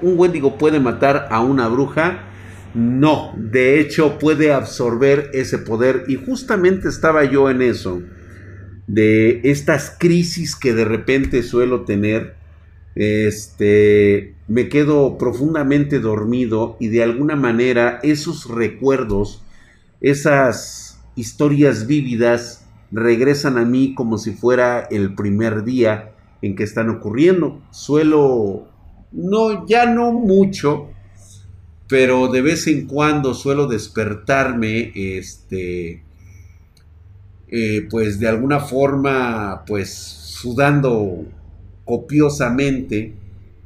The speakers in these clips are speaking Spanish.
Un Wendigo puede matar a una bruja. No, de hecho puede absorber ese poder y justamente estaba yo en eso, de estas crisis que de repente suelo tener, este, me quedo profundamente dormido y de alguna manera esos recuerdos, esas historias vívidas regresan a mí como si fuera el primer día en que están ocurriendo. Suelo no, ya no mucho, pero de vez en cuando suelo despertarme, este, eh, pues de alguna forma, pues sudando copiosamente,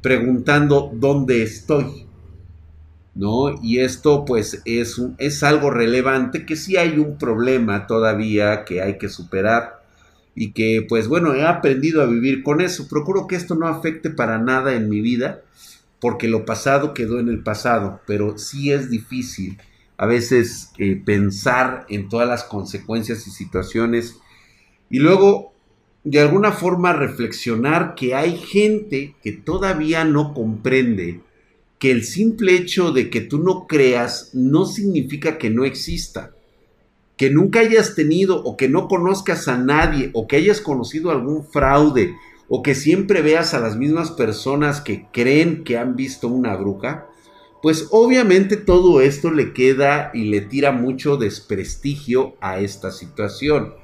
preguntando dónde estoy. ¿No? Y esto pues es, es algo relevante que sí hay un problema todavía que hay que superar y que pues bueno, he aprendido a vivir con eso. Procuro que esto no afecte para nada en mi vida, porque lo pasado quedó en el pasado, pero sí es difícil a veces eh, pensar en todas las consecuencias y situaciones y luego de alguna forma reflexionar que hay gente que todavía no comprende que el simple hecho de que tú no creas no significa que no exista que nunca hayas tenido o que no conozcas a nadie o que hayas conocido algún fraude o que siempre veas a las mismas personas que creen que han visto una bruja, pues obviamente todo esto le queda y le tira mucho desprestigio a esta situación.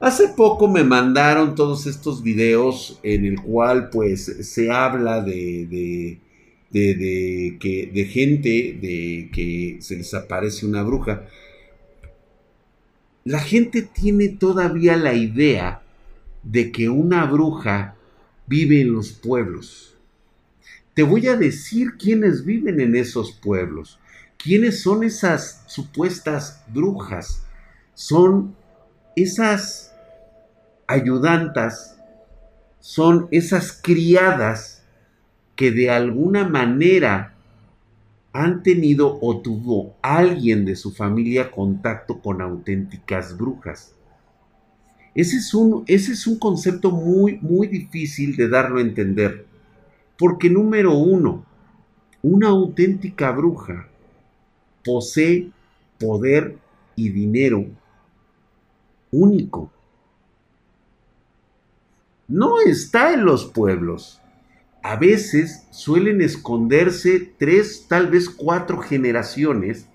Hace poco me mandaron todos estos videos en el cual pues se habla de, de, que, de gente de que se les aparece una bruja la gente tiene todavía la idea de que una bruja vive en los pueblos. Te voy a decir quiénes viven en esos pueblos. ¿Quiénes son esas supuestas brujas? Son esas ayudantas, son esas criadas que de alguna manera han tenido o tuvo alguien de su familia contacto con auténticas brujas. Ese es un, ese es un concepto muy, muy difícil de darlo a entender. Porque número uno, una auténtica bruja posee poder y dinero único. No está en los pueblos a veces suelen esconderse tres, tal vez cuatro generaciones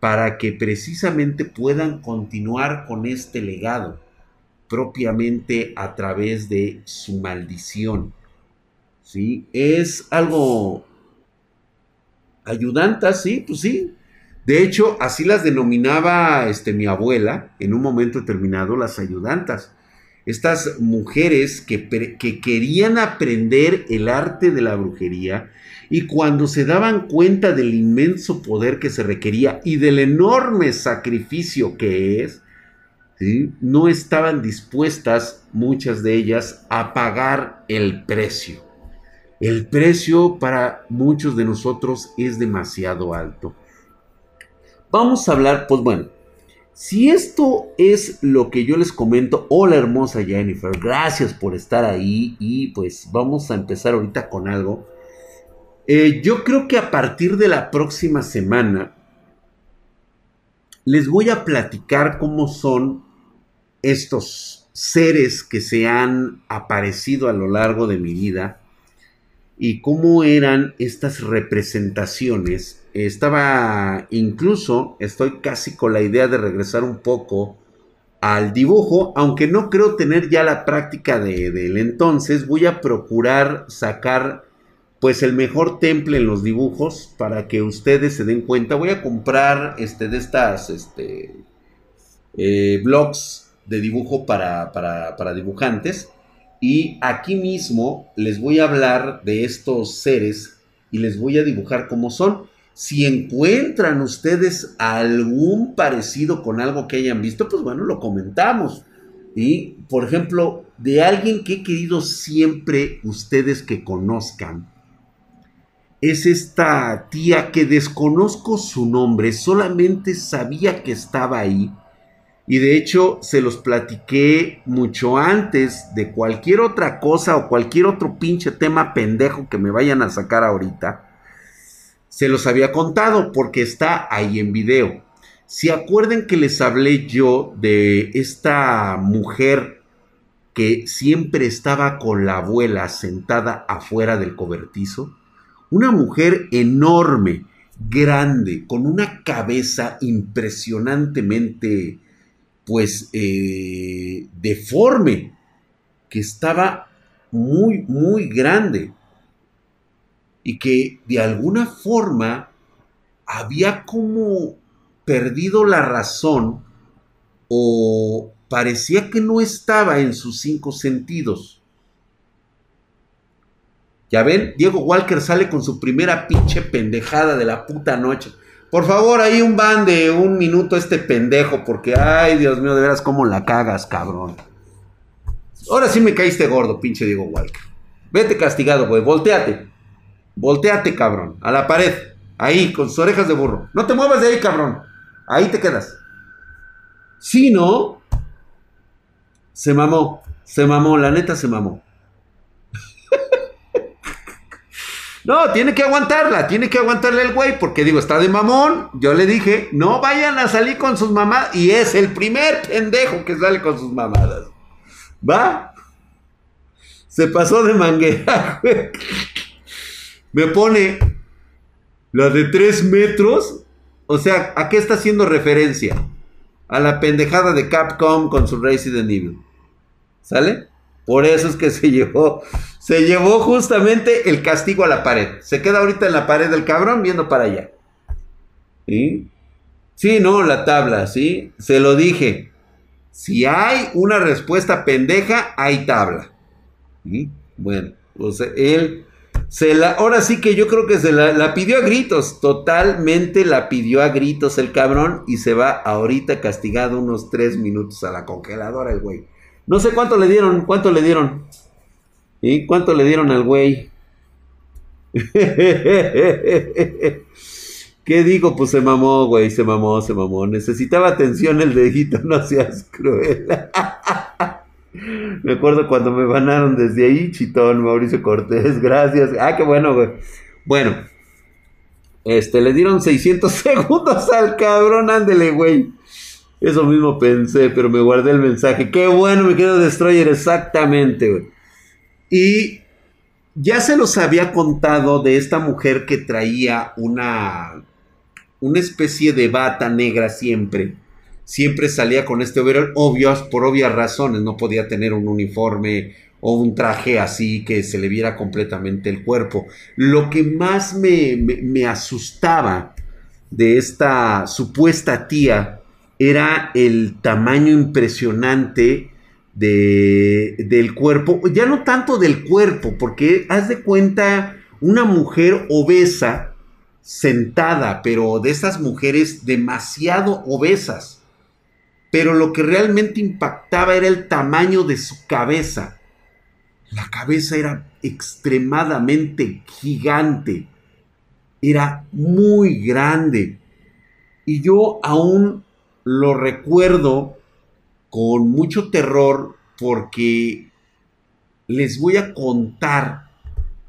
para que precisamente puedan continuar con este legado propiamente a través de su maldición. ¿Sí? Es algo ayudanta, sí, pues sí. De hecho, así las denominaba este, mi abuela en un momento determinado, las ayudantas estas mujeres que, que, querían aprender el arte de la brujería y cuando se daban cuenta del inmenso poder que se requería y del enorme sacrificio que es, no estaban dispuestas muchas de ellas a pagar el precio. El precio para muchos de nosotros es demasiado alto. Vamos a hablar, pues bueno, si esto es lo que yo les comento, hola hermosa Jennifer, gracias por estar ahí y pues vamos a empezar ahorita con algo. Eh, yo creo que a partir de la próxima semana les voy a platicar cómo son estos seres que se han aparecido a lo largo de mi vida y cómo eran estas representaciones estaba incluso, estoy casi con la idea de regresar un poco al dibujo, aunque no creo tener ya la práctica de, del entonces, voy a procurar sacar pues el mejor temple en los dibujos para que ustedes se den cuenta. Voy a comprar este de estas este, eh, blogs de dibujo para, para, para dibujantes. Y aquí mismo les voy a hablar de estos seres y les voy a dibujar cómo son. Si encuentran ustedes algún parecido con algo que hayan visto, pues bueno, lo comentamos. Y, por ejemplo, de alguien que he querido siempre ustedes que conozcan, es esta tía que desconozco su nombre, solamente sabía que estaba ahí, Y de hecho se los platiqué mucho antes de cualquier otra cosa o cualquier otro pinche tema pendejo que me vayan a sacar ahorita. Se los había contado porque está ahí en video. Si acuerden que les hablé yo de esta mujer que siempre estaba con la abuela sentada afuera del cobertizo, una mujer enorme, grande, con una cabeza impresionantemente, pues, eh, deforme, que estaba muy, muy grande y que de alguna forma había como perdido la razón o parecía que no estaba en sus cinco sentidos. Ya ven, Diego Walker sale con su primera pinche pendejada de la puta noche. Por favor, ahí un van de un minuto este pendejo, porque, ay, Dios mío, de veras, cómo la cagas, cabrón. Ahora sí me caíste gordo, pinche Diego Walker. Vete castigado, güey, volteate. Volteate, cabrón, a la pared. Ahí, con sus orejas de burro. No te muevas de ahí, cabrón. Ahí te quedas. Si no, se mamó, se mamó, la neta se mamó. No, tiene que aguantarla, tiene que aguantarle el güey, porque digo, está de mamón. Yo le dije, no vayan a salir con sus mamadas. Y es el primer pendejo que sale con sus mamadas. ¿Va? Se pasó de manguera, güey. Me pone la de tres metros. O sea, ¿a qué está haciendo referencia? A la pendejada de Capcom con su Resident Evil. ¿Sale? Por eso es que se llevó, se llevó justamente el castigo a la pared. Se queda ahorita en la pared del cabrón viendo para allá. ¿Sí? Sí, no, la tabla, ¿sí? Se lo dije. Si hay una respuesta pendeja, hay tabla. ¿Sí? Bueno, pues él se la, ahora sí que yo creo que se la, la, pidió a gritos, totalmente la pidió a gritos el cabrón y se va ahorita castigado unos tres minutos a la congeladora el güey. No sé cuánto le dieron, cuánto le dieron. ¿Y cuánto le dieron al güey? ¿Qué digo? Pues se mamó, güey, se mamó, se mamó. Necesitaba atención el dedito, no seas cruel. me acuerdo cuando me banaron desde ahí, chitón, Mauricio Cortés, gracias. Ah, qué bueno, güey. Bueno, este, le dieron 600 segundos al cabrón, ándele, güey. Eso mismo pensé, pero me guardé el mensaje. Qué bueno, me quedo Destroyer, exactamente, güey. Y ya se los había contado de esta mujer que traía una, una especie de bata negra siempre. Siempre salía con este overall, obvios, por obvias razones. No podía tener un uniforme o un traje así que se le viera completamente el cuerpo. Lo que más me, me, me asustaba de esta supuesta tía era el tamaño impresionante de, del cuerpo, ya no tanto del cuerpo, porque haz de cuenta una mujer obesa sentada, pero de esas mujeres demasiado obesas. Pero lo que realmente impactaba era el tamaño de su cabeza. La cabeza era extremadamente gigante. Era muy grande. Y yo aún lo recuerdo con mucho terror porque les voy a contar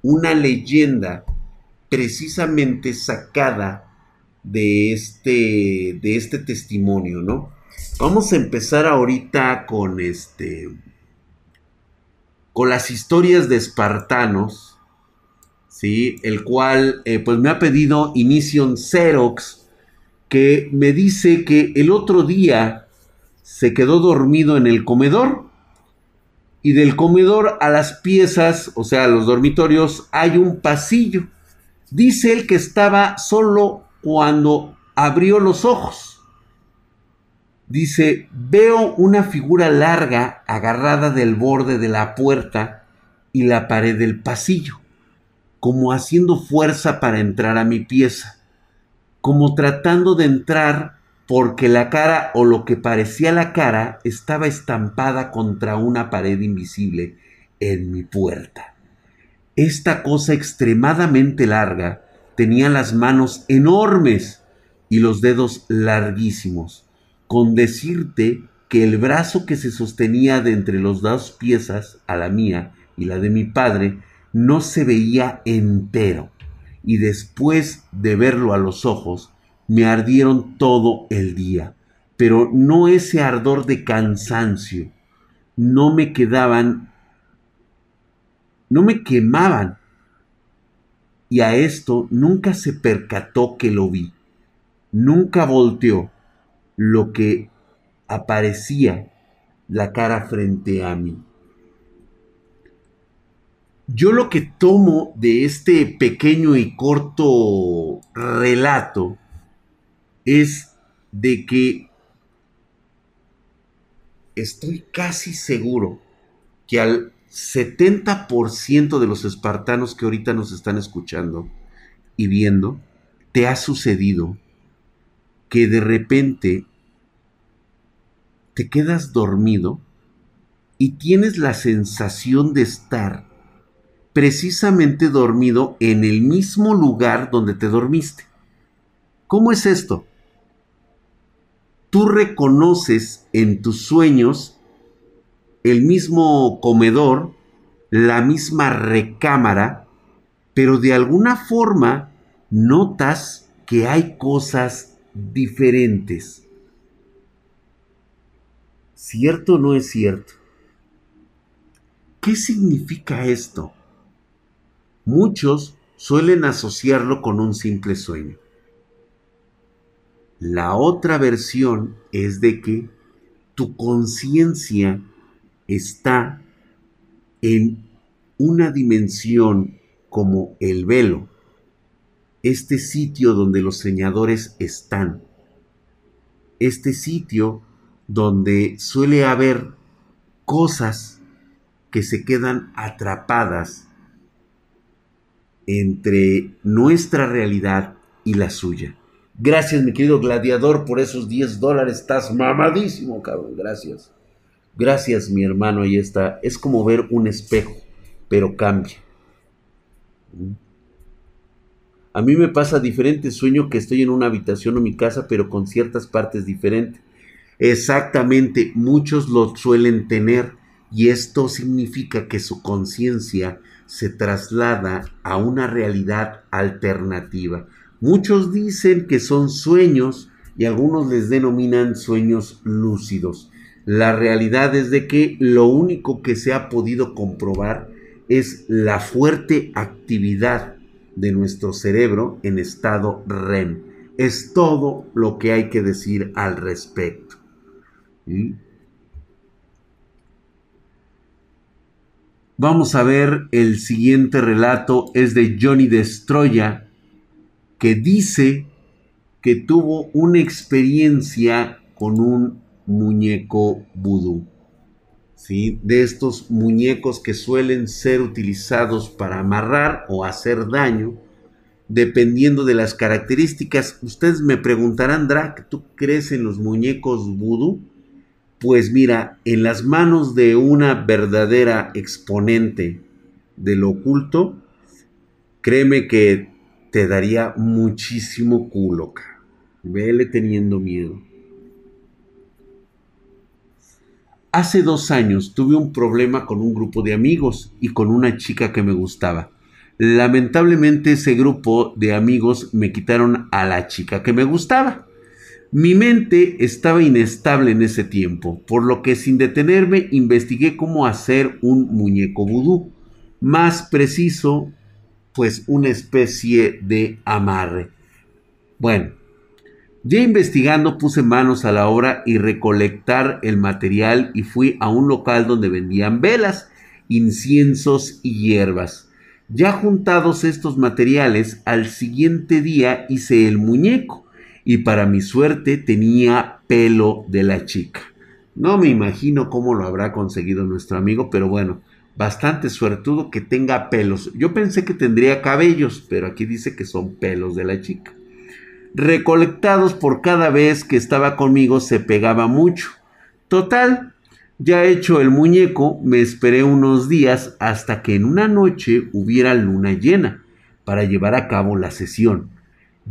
una leyenda precisamente sacada de este, de este testimonio, ¿no? Vamos a empezar ahorita con este, con las historias de espartanos, ¿sí? El cual, eh, pues me ha pedido Inición Xerox, que me dice que el otro día se quedó dormido en el comedor y del comedor a las piezas, o sea, a los dormitorios, hay un pasillo. Dice él que estaba solo cuando abrió los ojos. Dice, veo una figura larga agarrada del borde de la puerta y la pared del pasillo, como haciendo fuerza para entrar a mi pieza como tratando de entrar porque la cara o lo que parecía la cara estaba estampada contra una pared invisible en mi puerta. Esta cosa extremadamente larga tenía las manos enormes y los dedos larguísimos, con decirte que el brazo que se sostenía de entre los dos piezas, a la mía y la de mi padre, no se veía entero, y después de verlo a los ojos, me ardieron todo el día, pero no ese ardor de cansancio, no me quedaban, no me quemaban, y a esto nunca se percató que lo vi, nunca volteó, lo que aparecía la cara frente a mí. Yo lo que tomo de este pequeño y corto relato es de que estoy casi seguro que al 70% de los espartanos que ahorita nos están escuchando y viendo, te ha sucedido que de repente te quedas dormido y tienes la sensación de estar precisamente dormido en el mismo lugar donde te dormiste. ¿Cómo es esto? Tú reconoces en tus sueños el mismo comedor, la misma recámara, pero de alguna forma notas que hay cosas diferentes. ¿Cierto o no es cierto? ¿Qué significa esto? Muchos suelen asociarlo con un simple sueño. La otra versión es de que tu conciencia está en una dimensión como el velo, este sitio donde los soñadores están, este sitio donde suele haber cosas que se quedan atrapadas entre nuestra realidad y la suya. Gracias, mi querido gladiador, por esos 10 dólares. Estás mamadísimo, cabrón. Gracias. Gracias, mi hermano. Ahí está. Es como ver un espejo, pero cambia. A mí me pasa diferente. Sueño que estoy en una habitación o mi casa, pero con ciertas partes diferentes. Exactamente, muchos lo suelen tener y esto significa que su conciencia se traslada a una realidad alternativa. Muchos dicen que son sueños y algunos les denominan sueños lúcidos. La realidad es de que lo único que se ha podido comprobar es la fuerte actividad de nuestro cerebro en estado REM. Es todo lo que hay que decir al respecto. Vamos a ver el siguiente relato, es de Johnny Destroya, que dice que tuvo una experiencia con un muñeco vudú. ¿Sí? De estos muñecos que suelen ser utilizados para amarrar o hacer daño, dependiendo de las características. Ustedes me preguntarán, Drac, ¿tú crees en los muñecos vudú? Pues mira, en las manos de una verdadera exponente de lo oculto, créeme que te daría muchísimo culo. Vele teniendo miedo. Hace dos años tuve un problema con un grupo de amigos y con una chica que me gustaba. Lamentablemente ese grupo de amigos me quitaron a la chica que me gustaba. Mi mente estaba inestable en ese tiempo, por lo que sin detenerme investigué cómo hacer un muñeco vudú. Más preciso, pues una especie de amarre. Bueno, ya investigando puse manos a la obra y recolectar el material y fui a un local donde vendían velas, inciensos y hierbas. Ya juntados estos materiales, al siguiente día hice el muñeco y para mi suerte tenía pelo de la chica. No me imagino cómo lo habrá conseguido nuestro amigo, pero bueno, bastante suertudo que tenga pelos. Yo pensé que tendría cabellos, pero aquí dice que son pelos de la chica. Recolectados por cada vez que estaba conmigo se pegaba mucho. Total, ya hecho el muñeco, me esperé unos días hasta que en una noche hubiera luna llena para llevar a cabo la sesión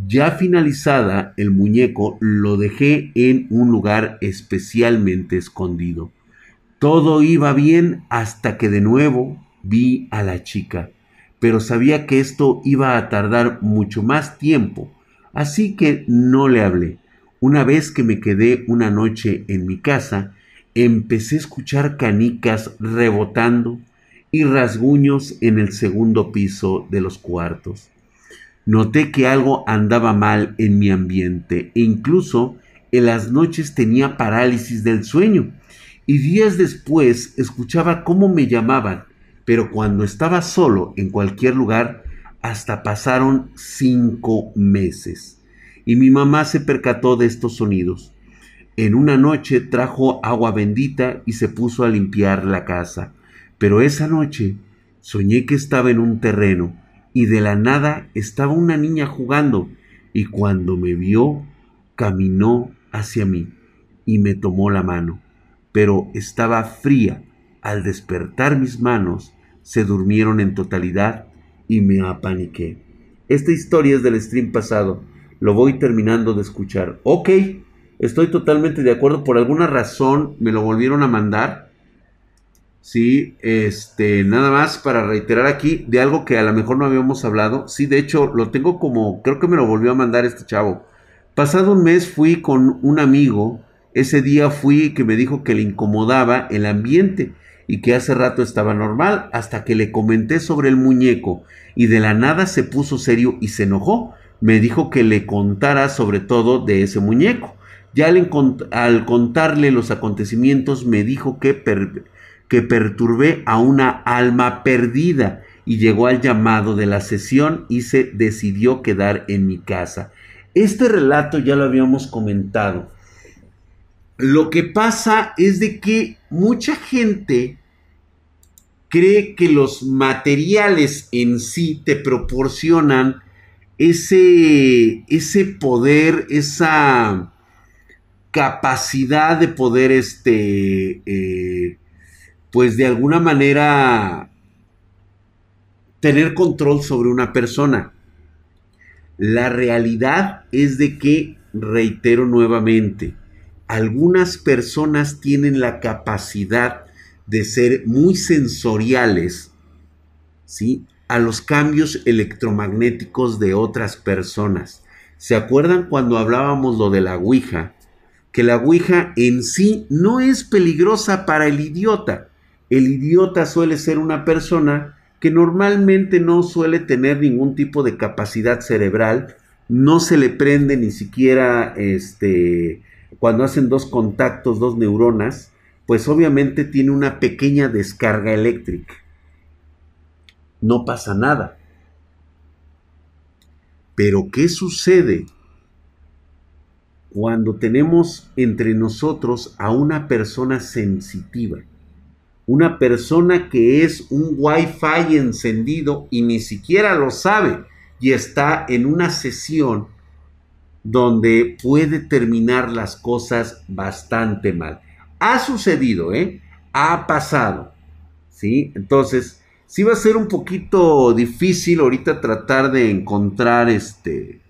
Ya finalizada el muñeco lo dejé en un lugar especialmente escondido. Todo iba bien hasta que de nuevo vi a la chica, pero sabía que esto iba a tardar mucho más tiempo, así que no le hablé. Una vez que me quedé una noche en mi casa, empecé a escuchar canicas rebotando y rasguños en el segundo piso de los cuartos. Noté que algo andaba mal en mi ambiente e incluso en las noches tenía parálisis del sueño y días después escuchaba cómo me llamaban, pero cuando estaba solo en cualquier lugar, hasta pasaron cinco meses. Y mi mamá se percató de estos sonidos. En una noche trajo agua bendita y se puso a limpiar la casa. Pero esa noche soñé que estaba en un terreno y de la nada estaba una niña jugando y cuando me vio caminó hacia mí y me tomó la mano pero estaba fría. Al despertar mis manos, se durmieron en totalidad y me apaniqué. Esta historia es del stream pasado. Lo voy terminando de escuchar. Ok, estoy totalmente de acuerdo. Por alguna razón me lo volvieron a mandar. Sí, este, nada más para reiterar aquí de algo que a lo mejor no habíamos hablado. Sí, de hecho, lo tengo como, creo que me lo volvió a mandar este chavo. Pasado un mes fui con un amigo ese día fui que me dijo que le incomodaba el ambiente y que hace rato estaba normal hasta que le comenté sobre el muñeco y de la nada se puso serio y se enojó. Me dijo que le contara sobre todo de ese muñeco. Ya al, contarle los acontecimientos me dijo que, que perturbé a una alma perdida y llegó al llamado de la sesión y se decidió quedar en mi casa. Este relato ya lo habíamos comentado lo que pasa es de que mucha gente cree que los materiales en sí te proporcionan ese, ese poder, esa capacidad de poder, este, eh, pues de alguna manera tener control sobre una persona. La realidad es de que, reitero nuevamente, algunas personas tienen la capacidad de ser muy sensoriales, ¿sí? A los cambios electromagnéticos de otras personas. ¿Se acuerdan cuando hablábamos lo de la Ouija? Que la Ouija en sí no es peligrosa para el idiota. El idiota suele ser una persona que normalmente no suele tener ningún tipo de capacidad cerebral, no se le prende ni siquiera este cuando hacen dos contactos, dos neuronas, pues obviamente tiene una pequeña descarga eléctrica. No pasa nada. Pero ¿qué sucede cuando tenemos entre nosotros a una persona sensitiva? Una persona que es un wifi encendido y ni siquiera lo sabe y está en una sesión donde puede terminar las cosas bastante mal. Ha sucedido, ¿eh? Ha pasado, ¿sí? Entonces, sí va a ser un poquito difícil ahorita tratar de encontrar este,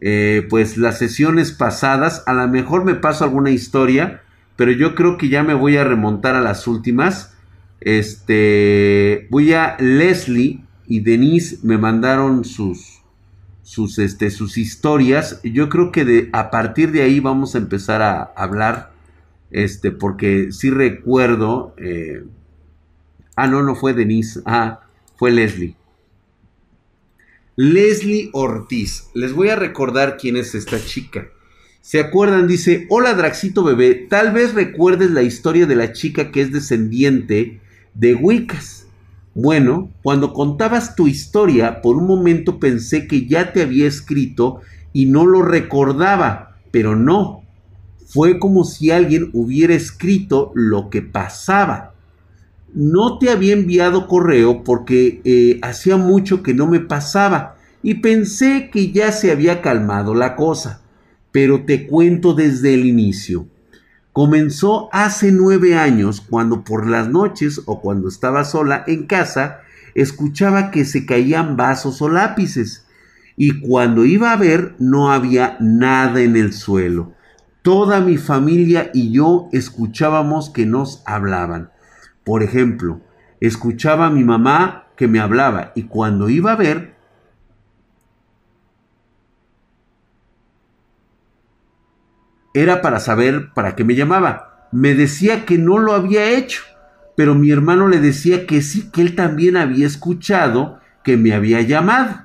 eh, pues las sesiones pasadas. A lo mejor me paso alguna historia, pero yo creo que ya me voy a remontar a las últimas. Este, voy a Leslie y Denise me mandaron sus sus, este, sus historias. Yo creo que de, a partir de ahí vamos a empezar a hablar, este, porque sí recuerdo, eh, ah, no, no fue Denise, ah, fue Leslie. Leslie Ortiz. Les voy a recordar quién es esta chica. ¿Se acuerdan? Dice, hola Draxito bebé, tal vez recuerdes la historia de la chica que es descendiente de Wiccas. Bueno, cuando contabas tu historia, por un momento pensé que ya te había escrito y no lo recordaba, pero no. Fue como si alguien hubiera escrito lo que pasaba. No te había enviado correo porque eh, hacía mucho que no me pasaba y pensé que ya se había calmado la cosa, pero te cuento desde el inicio. Comenzó hace nueve años cuando por las noches o cuando estaba sola en casa escuchaba que se caían vasos o lápices y cuando iba a ver no había nada en el suelo. Toda mi familia y yo escuchábamos que nos hablaban. Por ejemplo, escuchaba a mi mamá que me hablaba y cuando iba a ver era para saber para qué me llamaba. Me decía que no lo había hecho, pero mi hermano le decía que sí, que él también había escuchado que me había llamado.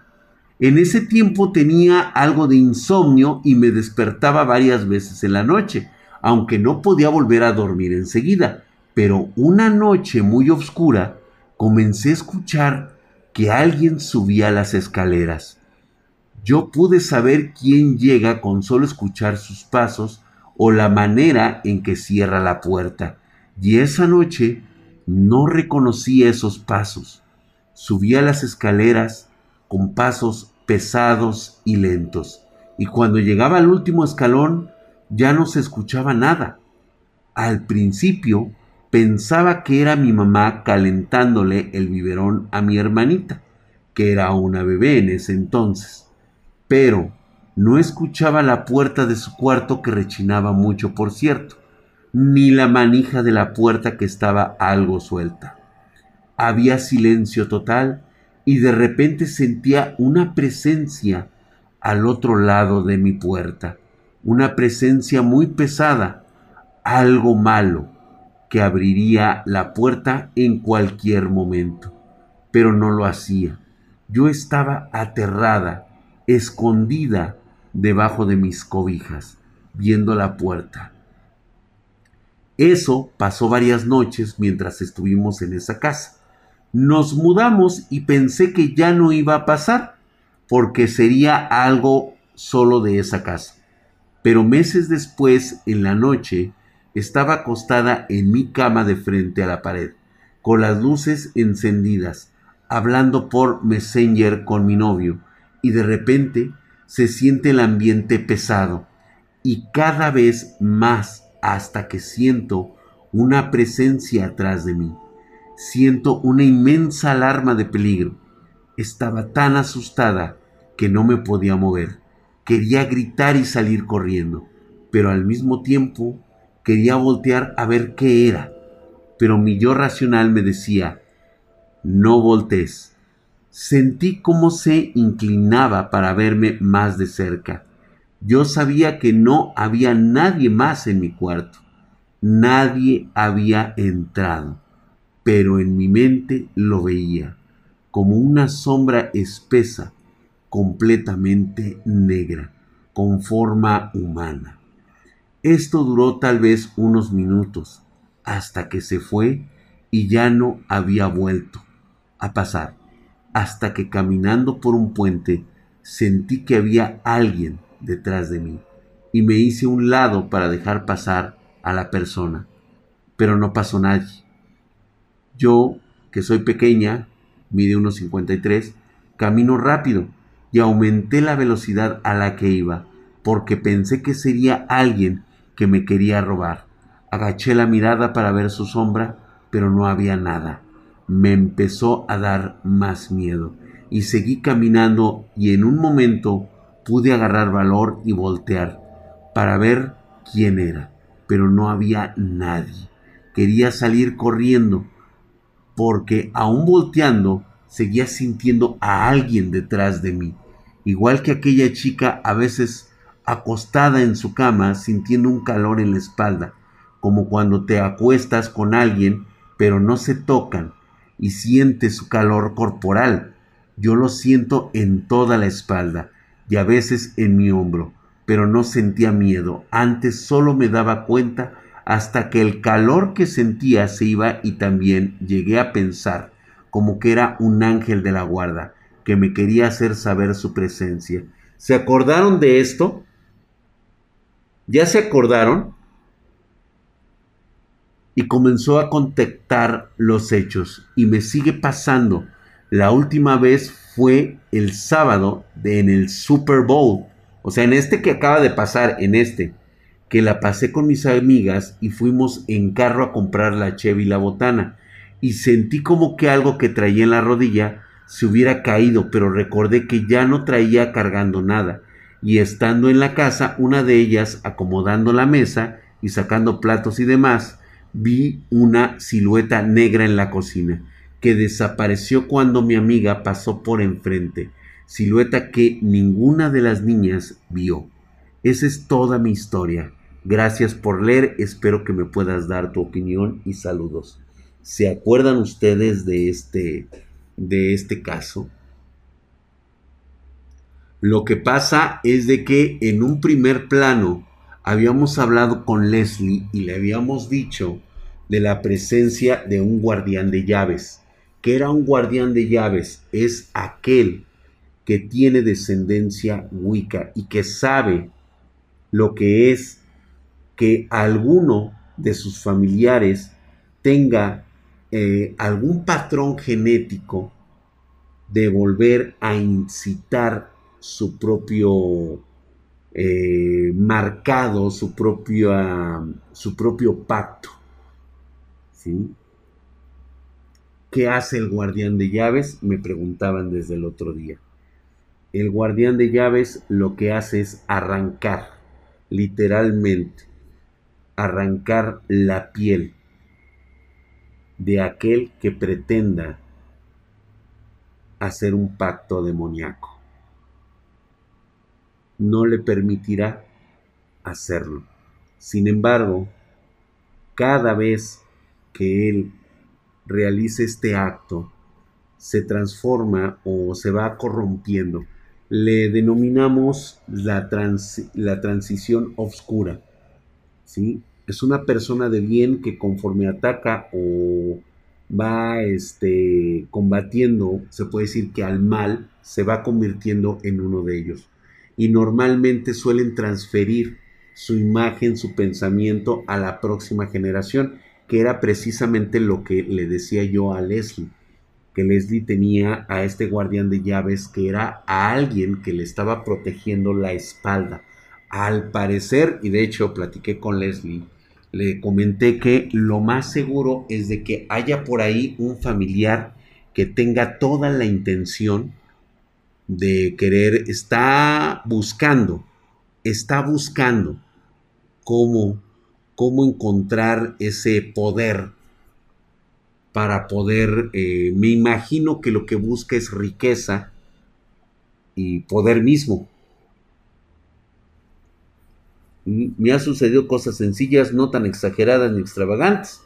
En ese tiempo tenía algo de insomnio y me despertaba varias veces en la noche, aunque no podía volver a dormir enseguida. Pero una noche muy oscura comencé a escuchar que alguien subía las escaleras. Yo pude saber quién llega con solo escuchar sus pasos o la manera en que cierra la puerta. Y esa noche no reconocí esos pasos. Subía las escaleras con pasos pesados y lentos, y cuando llegaba al último escalón ya no se escuchaba nada. Al principio pensaba que era mi mamá calentándole el biberón a mi hermanita, que era una bebé en ese entonces, pero no escuchaba la puerta de su cuarto que rechinaba mucho, por cierto, ni la manija de la puerta que estaba algo suelta. Había silencio total y de repente sentía una presencia al otro lado de mi puerta, una presencia muy pesada, algo malo, que abriría la puerta en cualquier momento, pero no lo hacía. Yo estaba aterrada, escondida debajo de mis cobijas, viendo la puerta. Eso pasó varias noches mientras estuvimos en esa casa. Nos mudamos y pensé que ya no iba a pasar, porque sería algo solo de esa casa. Pero meses después, en la noche, estaba acostada en mi cama de frente a la pared, con las luces encendidas, hablando por Messenger con mi novio, y de repente se siente el ambiente pesado, y cada vez más hasta que siento una presencia atrás de mí. Siento una inmensa alarma de peligro. Estaba tan asustada que no me podía mover. Quería gritar y salir corriendo, pero al mismo tiempo quería voltear a ver qué era. Pero mi yo racional me decía, no voltees. Sentí cómo se inclinaba para verme más de cerca. Yo sabía que no había nadie más en mi cuarto. Nadie había entrado pero en mi mente lo veía como una sombra espesa, completamente negra, con forma humana. Esto duró tal vez unos minutos, hasta que se fue y ya no había vuelto a pasar, hasta que caminando por un puente sentí que había alguien detrás de mí y me hice un lado para dejar pasar a la persona, pero no pasó nadie. Yo, que soy pequeña, mide unos 53, camino rápido y aumenté la velocidad a la que iba, porque pensé que sería alguien que me quería robar. Agaché la mirada para ver su sombra, pero no había nada. Me empezó a dar más miedo. Y seguí caminando y en un momento pude agarrar valor y voltear para ver quién era, pero no había nadie. Quería salir corriendo, porque aún volteando seguía sintiendo a alguien detrás de mí, igual que aquella chica a veces acostada en su cama sintiendo un calor en la espalda, como cuando te acuestas con alguien pero no se tocan y sientes su calor corporal. Yo lo siento en toda la espalda y a veces en mi hombro, pero no sentía miedo, antes solo me daba cuenta hasta que el calor que sentía se iba y también llegué a pensar como que era un ángel de la guarda que me quería hacer saber su presencia. ¿Se acordaron de esto? ¿Ya se acordaron? Y comenzó a contactar los hechos y me sigue pasando. La última vez fue el sábado de, en el Super Bowl. O sea, en este que acaba de pasar, en este que la pasé con mis amigas y fuimos en carro a comprar la cheve y la botana. Y sentí como que algo que traía en la rodilla se hubiera caído, pero recordé que ya no traía cargando nada. Y estando en la casa, una de ellas acomodando la mesa y sacando platos y demás, vi una silueta negra en la cocina, que desapareció cuando mi amiga pasó por enfrente, silueta que ninguna de las niñas vio. Esa es toda mi historia. Gracias por leer, espero que me puedas dar tu opinión y saludos. ¿Se acuerdan ustedes de este de este caso? Lo que pasa es de que en un primer plano habíamos hablado con Leslie y le habíamos dicho de la presencia de un guardián de llaves. que era un guardián de llaves? Es aquel que tiene descendencia Wicca y que sabe lo que es que alguno de sus familiares tenga eh, algún patrón genético de volver a incitar su propio eh, marcado, su, su propio pacto. ¿sí? ¿Qué hace el guardián de llaves? Me preguntaban desde el otro día. El guardián de llaves lo que hace es arrancar, literalmente, arrancar la piel de aquel que pretenda hacer un pacto demoníaco. No le permitirá hacerlo. Sin embargo, cada vez que él realice este acto, se transforma o se va corrompiendo. Le denominamos la, la transición oscura. ¿sí? es una persona de bien que conforme ataca o va este, combatiendo, se puede decir que al mal se va convirtiendo en uno de ellos. Y normalmente suelen transferir su imagen, su pensamiento a la próxima generación, que era precisamente lo que le decía yo a Leslie, que Leslie tenía a este guardián de llaves que era a alguien que le estaba protegiendo la espalda. Al parecer, y de hecho platiqué con Leslie, le comenté que lo más seguro es de que haya por ahí un familiar que tenga toda la intención de querer, está buscando, está buscando cómo, cómo encontrar ese poder para poder, eh, me imagino que lo que busca es riqueza y poder mismo. Me ha sucedido cosas sencillas, no tan exageradas ni extravagantes.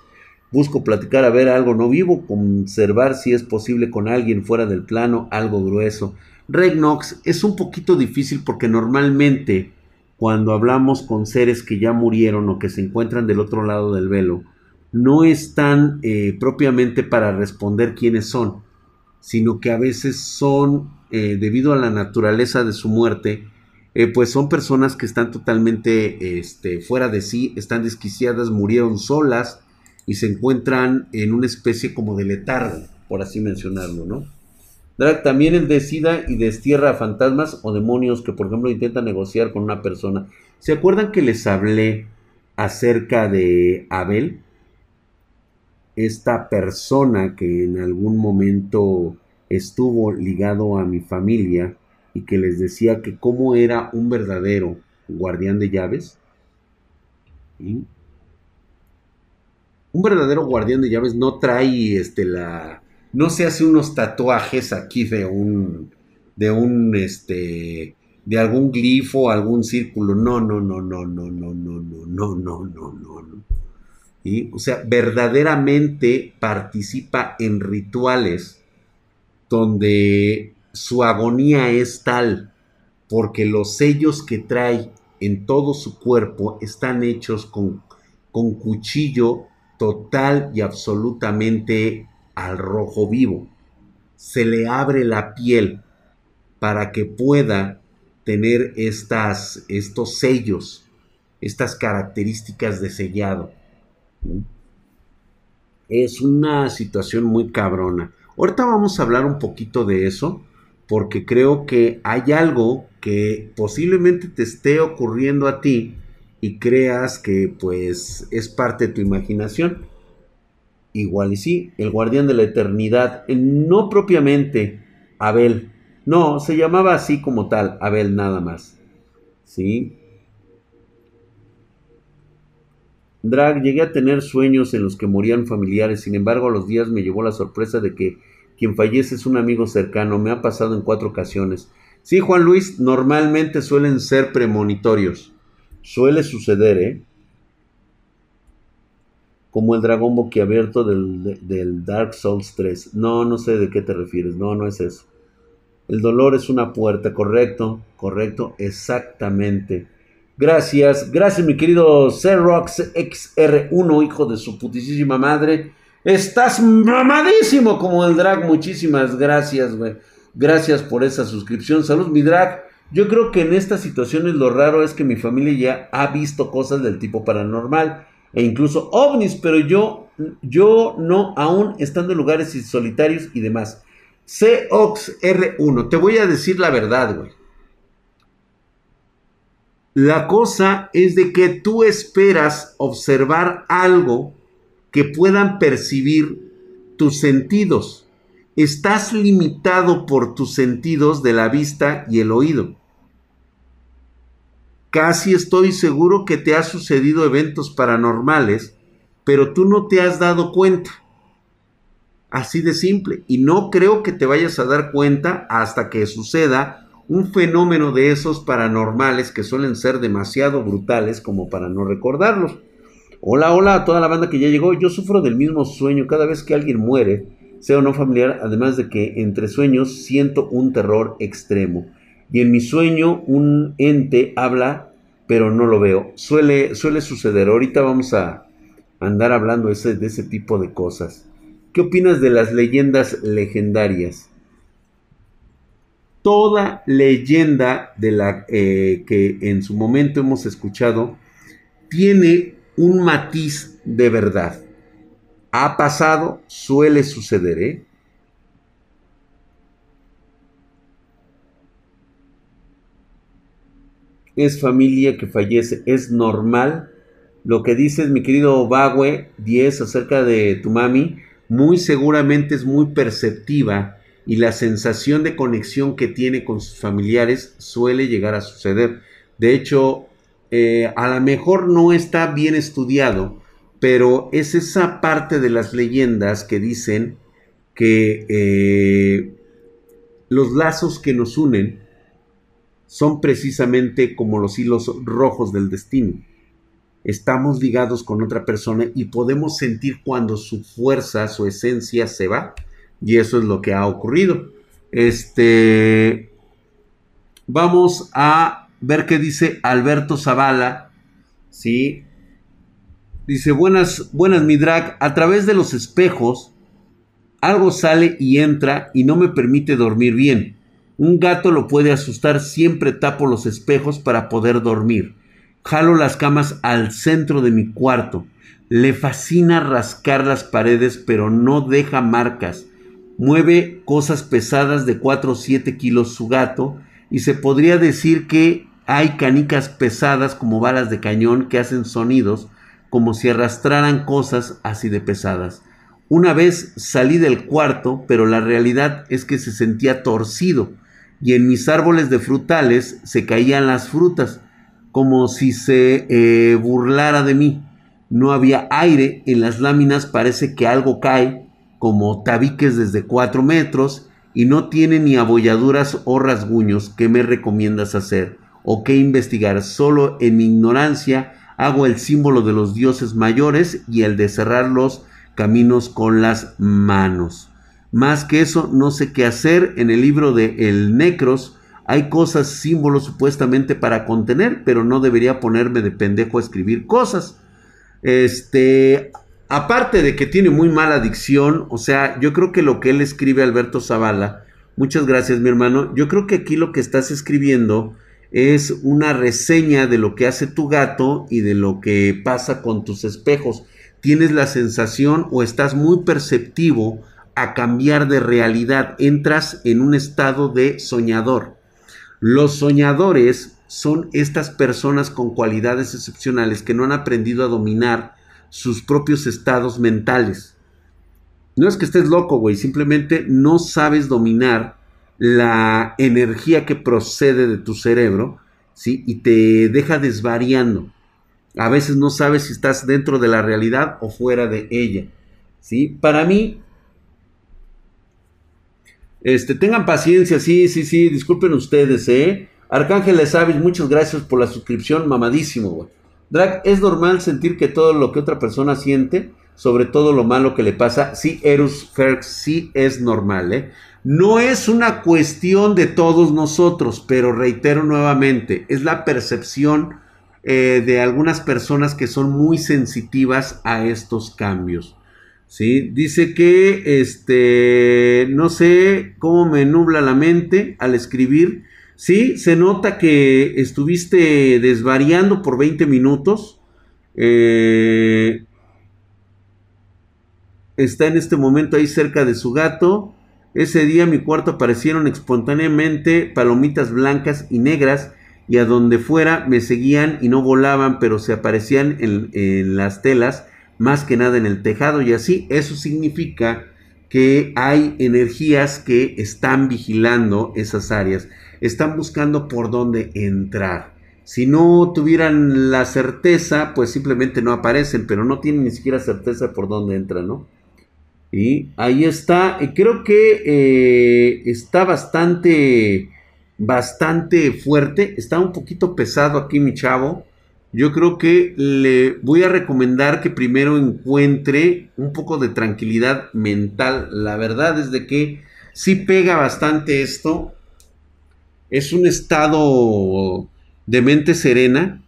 Busco platicar a ver algo no vivo, conservar si es posible con alguien fuera del plano, algo grueso. Regnox es un poquito difícil porque normalmente cuando hablamos con seres que ya murieron o que se encuentran del otro lado del velo, no están eh, propiamente para responder quiénes son, sino que a veces son, eh, debido a la naturaleza de su muerte, eh, pues son personas que están totalmente este, fuera de sí, están desquiciadas, murieron solas y se encuentran en una especie como de letargo, por así mencionarlo, ¿no? También el decida y destierra a fantasmas o demonios que, por ejemplo, intentan negociar con una persona. ¿Se acuerdan que les hablé acerca de Abel? Esta persona que en algún momento estuvo ligado a mi familia y que les decía que cómo era un verdadero guardián de llaves. Un verdadero guardián de llaves no trae este la no se hace unos tatuajes aquí de un de un este de algún glifo, algún círculo. No, no, no, no, no, no, no, no, no, no, no, no. O sea, verdaderamente participa en rituales donde su agonía es tal porque los sellos que trae en todo su cuerpo están hechos con, con cuchillo total y absolutamente al rojo vivo. Se le abre la piel para que pueda tener estas, estos sellos, estas características de sellado. Es una situación muy cabrona. Ahorita vamos a hablar un poquito de eso porque creo que hay algo que posiblemente te esté ocurriendo a ti y creas que pues es parte de tu imaginación. Igual y sí, el guardián de la eternidad, no propiamente Abel. No, se llamaba así como tal, Abel nada más. ¿Sí? Drag, llegué a tener sueños en los que morían familiares, sin embargo a los días me llevó la sorpresa de que quien fallece es un amigo cercano, me ha pasado en cuatro ocasiones. Sí, Juan Luis, normalmente suelen ser premonitorios. Suele suceder, ¿eh? Como el dragón boquiabierto del, Dark Souls 3. No, no sé de qué te refieres. No, no es eso. El dolor es una puerta, correcto, correcto, exactamente. Gracias, gracias mi querido Xerox XR1, hijo de su putísima madre. Estás mamadísimo como el drag. Muchísimas gracias, güey. Gracias por esa suscripción. Salud, mi drag. Yo creo que en estas situaciones lo raro es que mi familia ya ha visto cosas del tipo paranormal e incluso ovnis, pero yo, yo no, aún estando en lugares solitarios y demás. COX R1, te voy a decir la verdad, güey. La cosa es de que tú esperas observar algo que puedan percibir tus sentidos. Estás limitado por tus sentidos de la vista y el oído. Casi estoy seguro que te ha sucedido eventos paranormales, pero tú no te has dado cuenta. Así de simple. Y no creo que te vayas a dar cuenta hasta que suceda un fenómeno de esos paranormales que suelen ser demasiado brutales como para no recordarlos. Hola, hola a toda la banda que ya llegó. Yo sufro del mismo sueño cada vez que alguien muere, sea o no familiar, además de que entre sueños siento un terror extremo. Y en mi sueño un ente habla, pero no lo veo. Suele, suele suceder. Ahorita vamos a andar hablando ese, de ese tipo de cosas. ¿Qué opinas de las leyendas legendarias? toda leyenda de la eh, que en su momento hemos escuchado tiene un matiz de verdad. Ha pasado, suele suceder, ¿eh? Es familia que fallece, es normal. Lo que dices, mi querido Bagüe 10 acerca de tu mami, muy seguramente es muy perceptiva y la sensación de conexión que tiene con sus familiares suele llegar a suceder. De hecho, eh, a lo mejor no está bien estudiado, pero es esa parte de las leyendas que dicen que eh, los lazos que nos unen son precisamente como los hilos rojos del destino. Estamos ligados con otra persona y podemos sentir cuando su fuerza, su esencia se va y eso es lo que ha ocurrido. Este, vamos a ver qué dice Alberto Zavala. ¿sí? Dice, buenas, buenas, mi drag. A través de los espejos, algo sale y entra y no me permite dormir bien. Un gato lo puede asustar, siempre tapo los espejos para poder dormir. Jalo las camas al centro de mi cuarto. Le fascina rascar las paredes, pero no deja marcas mueve cosas pesadas de 4 o 7 kilos su gato y se podría decir que hay canicas pesadas como balas de cañón que hacen sonidos como si arrastraran cosas así de pesadas. Una vez salí del cuarto, pero la realidad es que se sentía torcido y en mis árboles de frutales se caían las frutas como si se eh, burlara de mí. No había aire en las láminas, parece que algo cae como tabiques desde 4 metros y no tiene ni abolladuras o rasguños. ¿Qué me recomiendas hacer? ¿O qué investigar? Solo en mi ignorancia hago el símbolo de los dioses mayores y el de cerrar los caminos con las manos. Más que eso, no sé qué hacer. En el libro de El Necros hay cosas, símbolos supuestamente para contener, pero no debería ponerme de pendejo a escribir cosas. Este, aparte de que tiene muy mala adicción, o sea, yo creo que lo que él escribe Alberto Zavala, muchas gracias mi hermano, yo creo que aquí lo que estás escribiendo es una reseña de lo que hace tu gato y de lo que pasa con tus espejos. Tienes la sensación o estás muy perceptivo a cambiar de realidad, entras en un estado de soñador. Los soñadores son estas personas con cualidades excepcionales que no han aprendido a dominar sus propios estados mentales. No es que estés loco, güey, simplemente no sabes dominar la energía que procede de tu cerebro, ¿sí? Y te deja desvariando. A veces no sabes si estás dentro de la realidad o fuera de ella, ¿sí? Para mí, este, tengan paciencia, sí, sí, sí, disculpen ustedes, ¿eh? Arcángel Savis, muchas gracias por la suscripción, mamadísimo, güey. Drag, es normal sentir que todo lo que otra persona siente, sobre todo lo malo que le pasa, sí, Eros Ferx, sí es normal, ¿eh? No es una cuestión de todos nosotros, pero reitero nuevamente, es la percepción eh, de algunas personas que son muy sensitivas a estos cambios. ¿Sí? Dice que este, no sé cómo me nubla la mente al escribir. Sí, se nota que estuviste desvariando por 20 minutos. Eh, está en este momento ahí cerca de su gato. Ese día en mi cuarto aparecieron espontáneamente palomitas blancas y negras y a donde fuera me seguían y no volaban, pero se aparecían en las telas más que nada en el tejado y así. Eso significa que hay energías que están vigilando esas áreas, están buscando por dónde entrar. Si no tuvieran la certeza, pues simplemente no aparecen, pero no tienen ni siquiera certeza por dónde entran, ¿no? Y ahí está, creo que eh, está bastante, bastante fuerte, está un poquito pesado aquí mi chavo, yo creo que le voy a recomendar que primero encuentre un poco de tranquilidad mental. La verdad es de que sí pega bastante esto. Es un estado de mente serena.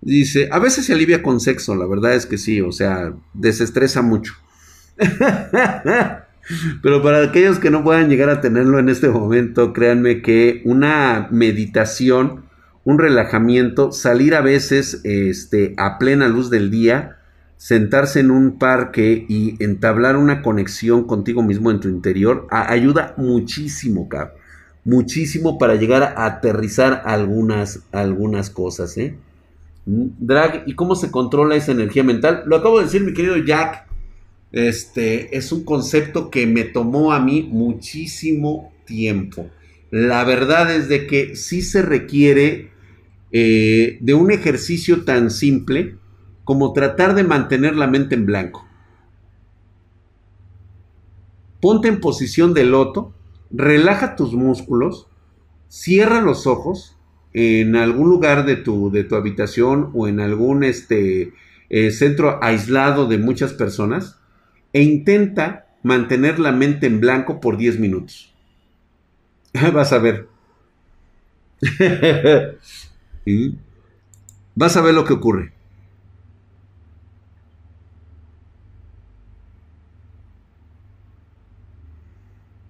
Dice, a veces se alivia con sexo, la verdad es que sí, o sea, desestresa mucho. Pero para aquellos que no puedan llegar a tenerlo en este momento, créanme que una meditación un relajamiento, salir a veces este, a plena luz del día, sentarse en un parque y entablar una conexión contigo mismo en tu interior, ayuda muchísimo, cabrón. Muchísimo para llegar a aterrizar algunas, algunas cosas, ¿eh? Mm, Drag, ¿y cómo se controla esa energía mental? Lo acabo de decir, mi querido Jack. Este es un concepto que me tomó a mí muchísimo tiempo. La verdad es de que sí se requiere eh, de un ejercicio tan simple como tratar de mantener la mente en blanco. Ponte en posición de loto, relaja tus músculos, cierra los ojos en algún lugar de tu, de tu habitación o en algún este, eh, centro aislado de muchas personas e intenta mantener la mente en blanco por 10 minutos. Vas a ver. Vas a ver lo que ocurre.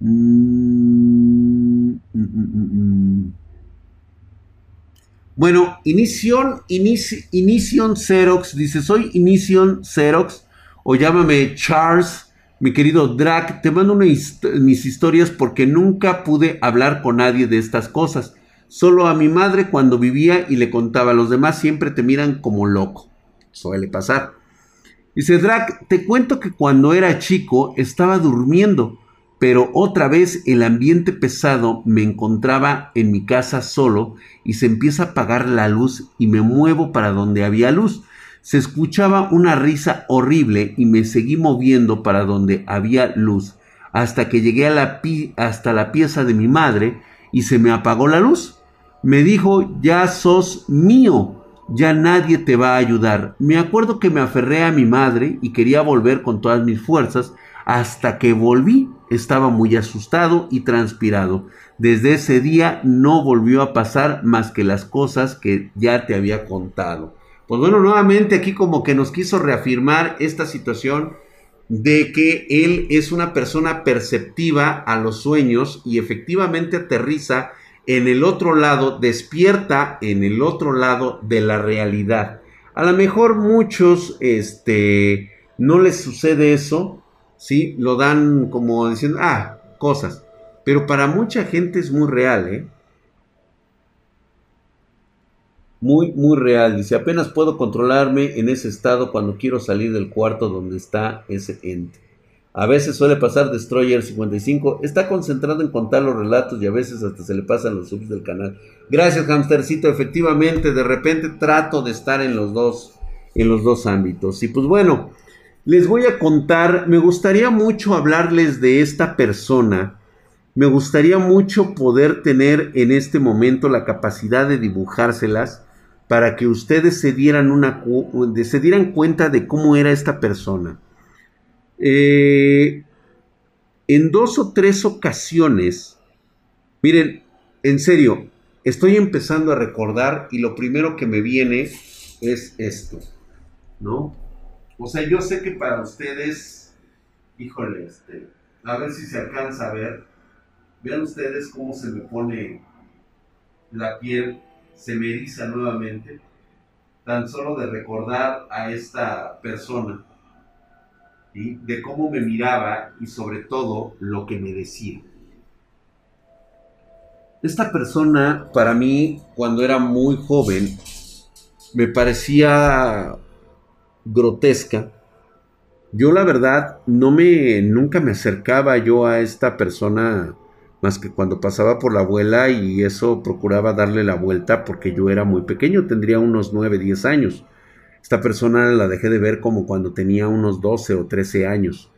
Mm, mm, mm, bueno, Inición, Inición Xerox dice, soy Inición Xerox o llámame Charles, mi querido Drac, te mando mis historias porque nunca pude hablar con nadie de estas cosas. Solo a mi madre cuando vivía y le contaba. Los demás siempre te miran como loco. Suele pasar. Dice Drac, te cuento que cuando era chico estaba durmiendo, pero otra vez el ambiente pesado me encontraba en mi casa solo y se empieza a apagar la luz y me muevo para donde había luz. Se escuchaba una risa horrible y me seguí moviendo para donde había luz hasta que llegué a la hasta la pieza de mi madre y se me apagó la luz. Me dijo, ya sos mío, ya nadie te va a ayudar. Me acuerdo que me aferré a mi madre y quería volver con todas mis fuerzas. Hasta que volví, estaba muy asustado y transpirado. Desde ese día no volvió a pasar más que las cosas que ya te había contado. Pues bueno, nuevamente aquí como que nos quiso reafirmar esta situación de que él es una persona perceptiva a los sueños y efectivamente aterriza en el otro lado, despierta en el otro lado de la realidad. A lo mejor muchos, este, no les sucede eso, ¿sí? Lo dan como diciendo, ah, cosas. Pero para mucha gente es muy real, ¿eh? Muy, muy real. Dice, apenas puedo controlarme en ese estado cuando quiero salir del cuarto donde está ese ente. A veces suele pasar Destroyer 55. Está concentrado en contar los relatos y a veces hasta se le pasan los subs del canal. Gracias, hamstercito. Efectivamente, de repente trato de estar en los dos, en los dos ámbitos. Y pues bueno, les voy a contar. Me gustaría mucho hablarles de esta persona. Me gustaría mucho poder tener en este momento la capacidad de dibujárselas para que ustedes se dieran, una, se dieran cuenta de cómo era esta persona. Eh, en dos o tres ocasiones, miren, en serio, estoy empezando a recordar y lo primero que me viene es esto, ¿no? O sea, yo sé que para ustedes, híjole, este, a ver si se alcanza a ver, vean ustedes cómo se me pone la piel, se me eriza nuevamente, tan solo de recordar a esta persona de cómo me miraba y sobre todo lo que me decía. Esta persona, para mí, cuando era muy joven, me parecía grotesca. Yo la verdad no me nunca me acercaba yo a esta persona más que cuando pasaba por la abuela y eso procuraba darle la vuelta porque yo era muy pequeño, tendría unos 9, 10 años. Esta persona la dejé de ver como cuando tenía unos 12 o 13 años.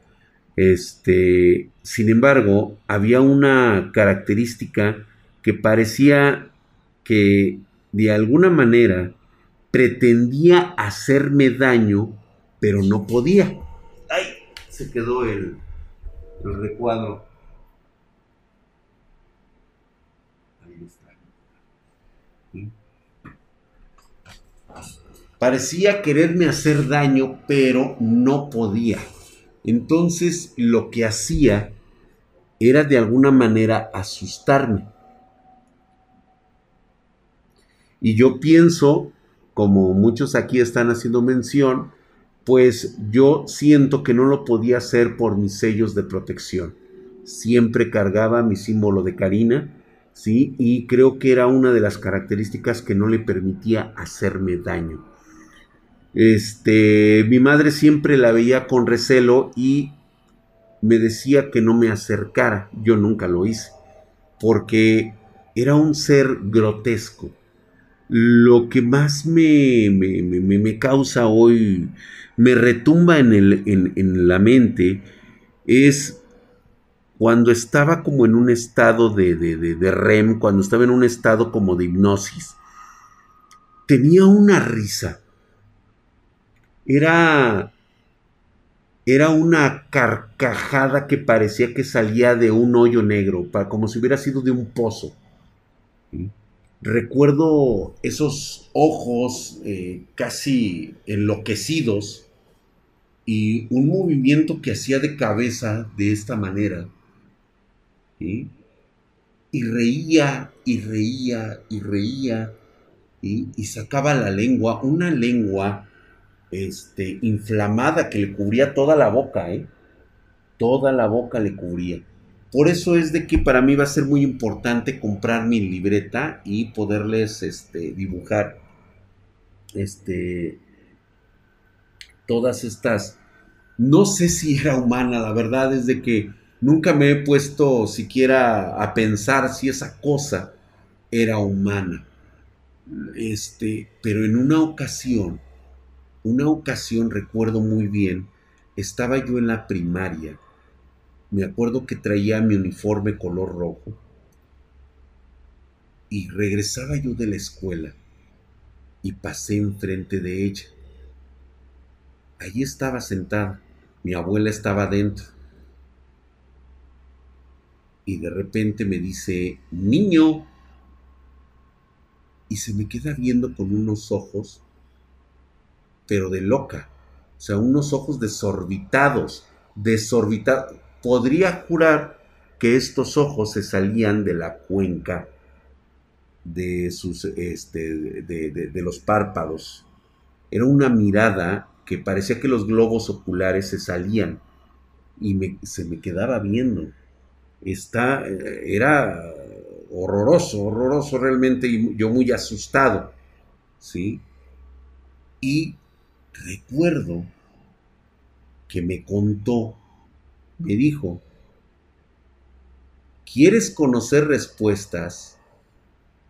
Este, sin embargo, había una característica que parecía que de alguna manera pretendía hacerme daño, pero no podía. ¡Ay! Se quedó el, el recuadro. Parecía quererme hacer daño, pero no podía. Entonces lo que hacía era de alguna manera asustarme. Y yo pienso, como muchos aquí están haciendo mención, pues yo siento que no lo podía hacer por mis sellos de protección. Siempre cargaba mi símbolo de Karina, ¿sí? Y creo que era una de las características que no le permitía hacerme daño. Este, mi madre siempre la veía con recelo y me decía que no me acercara. Yo nunca lo hice, porque era un ser grotesco. Lo que más me, me, causa hoy, me retumba en, el, en, la mente, es cuando estaba como en un estado de, de, de, REM, cuando estaba en un estado como de hipnosis, tenía una risa era, era una carcajada que parecía que salía de un hoyo negro, como si hubiera sido de un pozo. Recuerdo esos ojos eh, casi enloquecidos y un movimiento que hacía de cabeza de esta manera. Y reía y reía y reía y sacaba la lengua, una lengua este, inflamada que le cubría toda la boca, ¿eh? Toda la boca le cubría. Por eso es de que para mí va a ser muy importante comprar mi libreta y poderles este, dibujar este, todas estas. No sé si era humana, la verdad es de que nunca me he puesto siquiera a pensar si esa cosa era humana. Este, pero en una ocasión una ocasión recuerdo muy bien, estaba yo en la primaria. Me acuerdo que traía mi uniforme color rojo. Y regresaba yo de la escuela y pasé enfrente de ella. Allí estaba sentada, mi abuela estaba dentro. Y de repente me dice, niño, y se me queda viendo con unos ojos pero de loca. O sea, unos ojos desorbitados, desorbitados. Podría jurar que estos ojos se salían de la cuenca de, sus, este, de, los párpados. Era una mirada que parecía que los globos oculares se salían y se me quedaba viendo. Está, eh, era horroroso, horroroso realmente y yo muy asustado, ¿sí? Y recuerdo que me contó me dijo, ¿quieres conocer respuestas?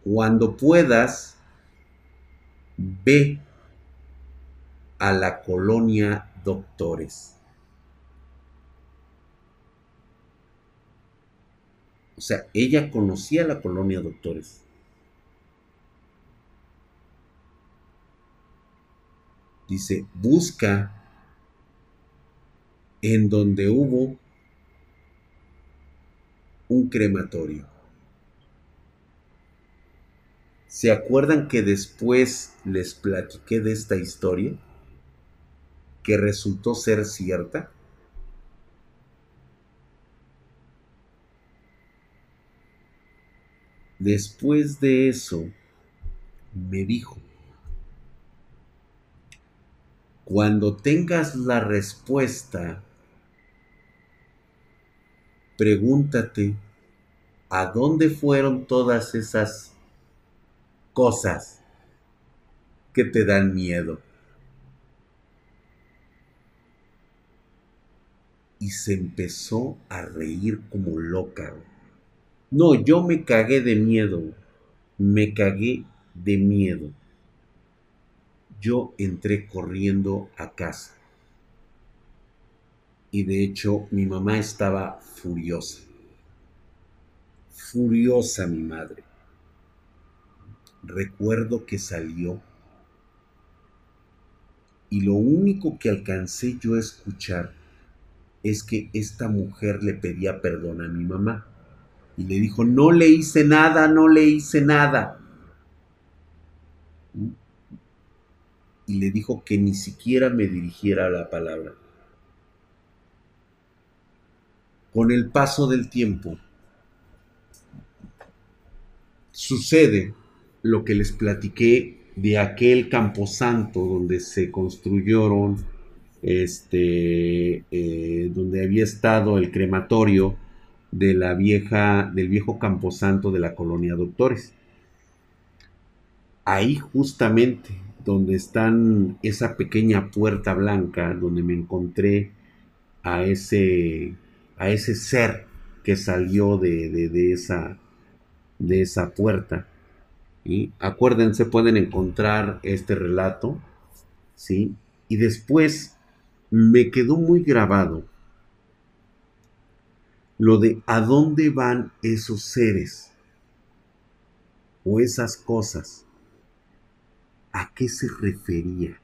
Cuando puedas, ve a la colonia doctores. O sea, ella conocía la colonia doctores. Dice, busca en donde hubo un crematorio. ¿Se acuerdan que después les platiqué de esta historia? Que resultó ser cierta. Después de eso, me dijo, cuando tengas la respuesta, pregúntate, ¿a dónde fueron todas esas cosas que te dan miedo? Y se empezó a reír como loca. No, yo me cagué de miedo. Me cagué de miedo. Yo entré corriendo a casa. Y de hecho mi mamá estaba furiosa. Furiosa mi madre. Recuerdo que salió y lo único que alcancé yo a escuchar es que esta mujer le pedía perdón a mi mamá y le dijo, no le hice nada, no le hice nada. Y le dijo que ni siquiera me dirigiera la palabra. Con el paso del tiempo, sucede lo que les platiqué de aquel camposanto donde se construyeron, este, eh, donde había estado el crematorio, de la vieja, del viejo camposanto de la colonia Doctores. Ahí justamente donde están esa pequeña puerta blanca, donde me encontré a ese, a ese ser que salió de, de, esa, de esa puerta. y Acuérdense, pueden encontrar este relato, ¿sí? Y después me quedó muy grabado lo de a dónde van esos seres o esas cosas. ¿A qué se refería?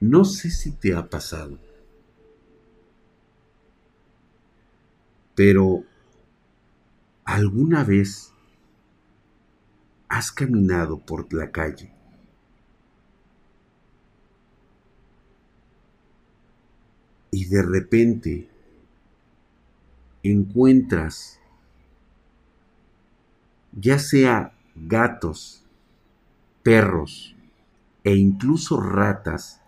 No sé si te ha pasado, pero ¿alguna vez has caminado por la calle y de repente encuentras ya sea gatos, perros e incluso ratas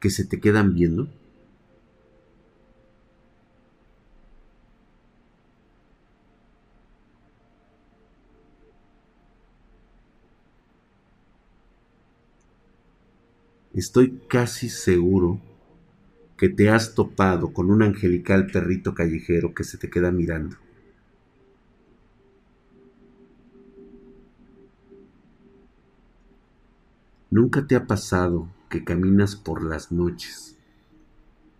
que se te quedan viendo? Estoy casi seguro que te has topado con un angelical perrito callejero que se te queda mirando. ¿Nunca te ha pasado que caminas por las noches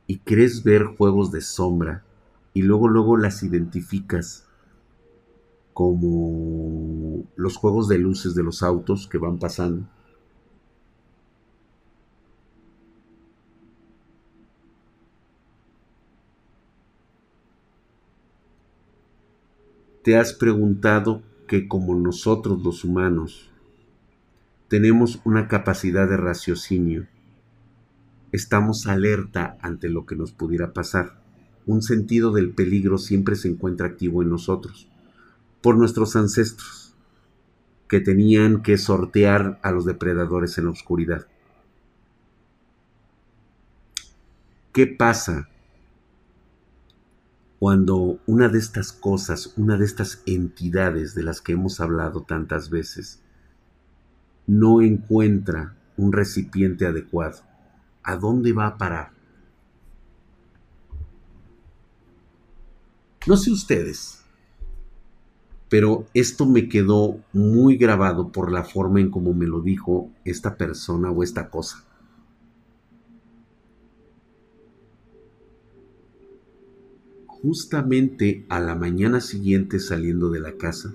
y crees ver juegos de sombra y luego luego las identificas como los juegos de luces de los autos que van pasando? ¿Te has preguntado que como nosotros los humanos tenemos una capacidad de raciocinio, estamos alerta ante lo que nos pudiera pasar? Un sentido del peligro siempre se encuentra activo en nosotros, por nuestros ancestros, que tenían que sortear a los depredadores en la oscuridad. ¿Qué pasa cuando una de estas cosas, una de estas entidades de las que hemos hablado tantas veces, no encuentra un recipiente adecuado, ¿a dónde va a parar? No sé ustedes, pero esto me quedó muy grabado por la forma en cómo me lo dijo esta persona o esta cosa. Justamente a la mañana siguiente saliendo de la casa,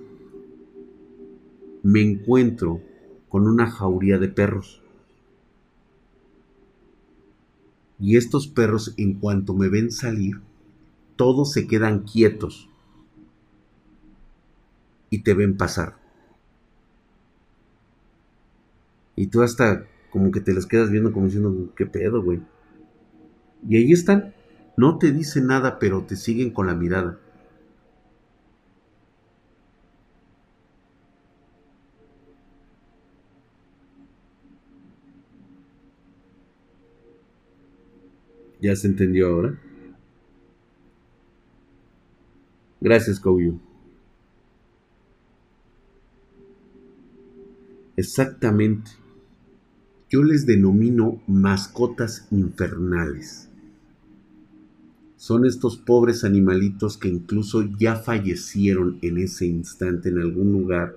me encuentro con una jauría de perros. Y estos perros en cuanto me ven salir, todos se quedan quietos y te ven pasar. Y tú hasta como que te las quedas viendo como diciendo, ¿qué pedo, güey? Y ahí están. No te dicen nada, pero te siguen con la mirada. ¿Ya se entendió ahora? Gracias, Kouyu. Exactamente. Yo les denomino mascotas infernales. Son estos pobres animalitos que incluso ya fallecieron en ese instante en algún lugar,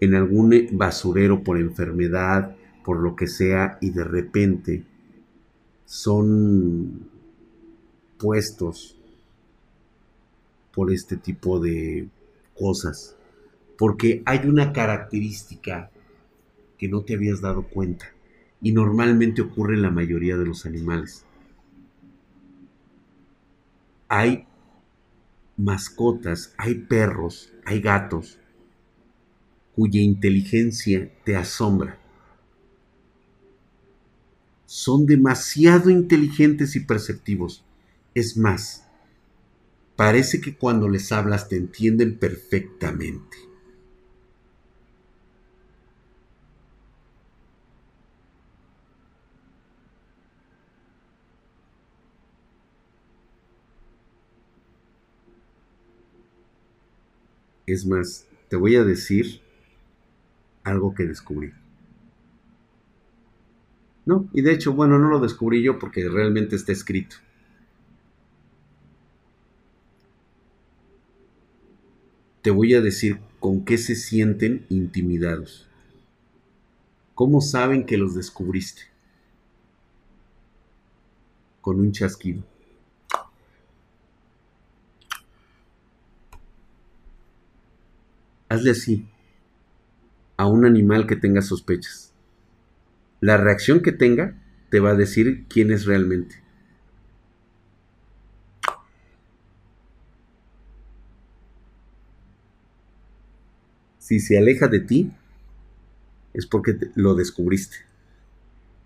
en algún basurero por enfermedad, por lo que sea, y de repente son puestos por este tipo de cosas. Porque hay una característica que no te habías dado cuenta y normalmente ocurre en la mayoría de los animales. Hay mascotas, hay perros, hay gatos cuya inteligencia te asombra son demasiado inteligentes y perceptivos. Es más, parece que cuando les hablas te entienden perfectamente. Es más, te voy a decir algo que descubrí. No, y de hecho, bueno, no lo descubrí yo porque realmente está escrito. Te voy a decir con qué se sienten intimidados. ¿Cómo saben que los descubriste? Con un chasquido. Hazle así a un animal que tenga sospechas la reacción que tenga te va a decir quién es realmente. Si se aleja de ti, es porque lo descubriste.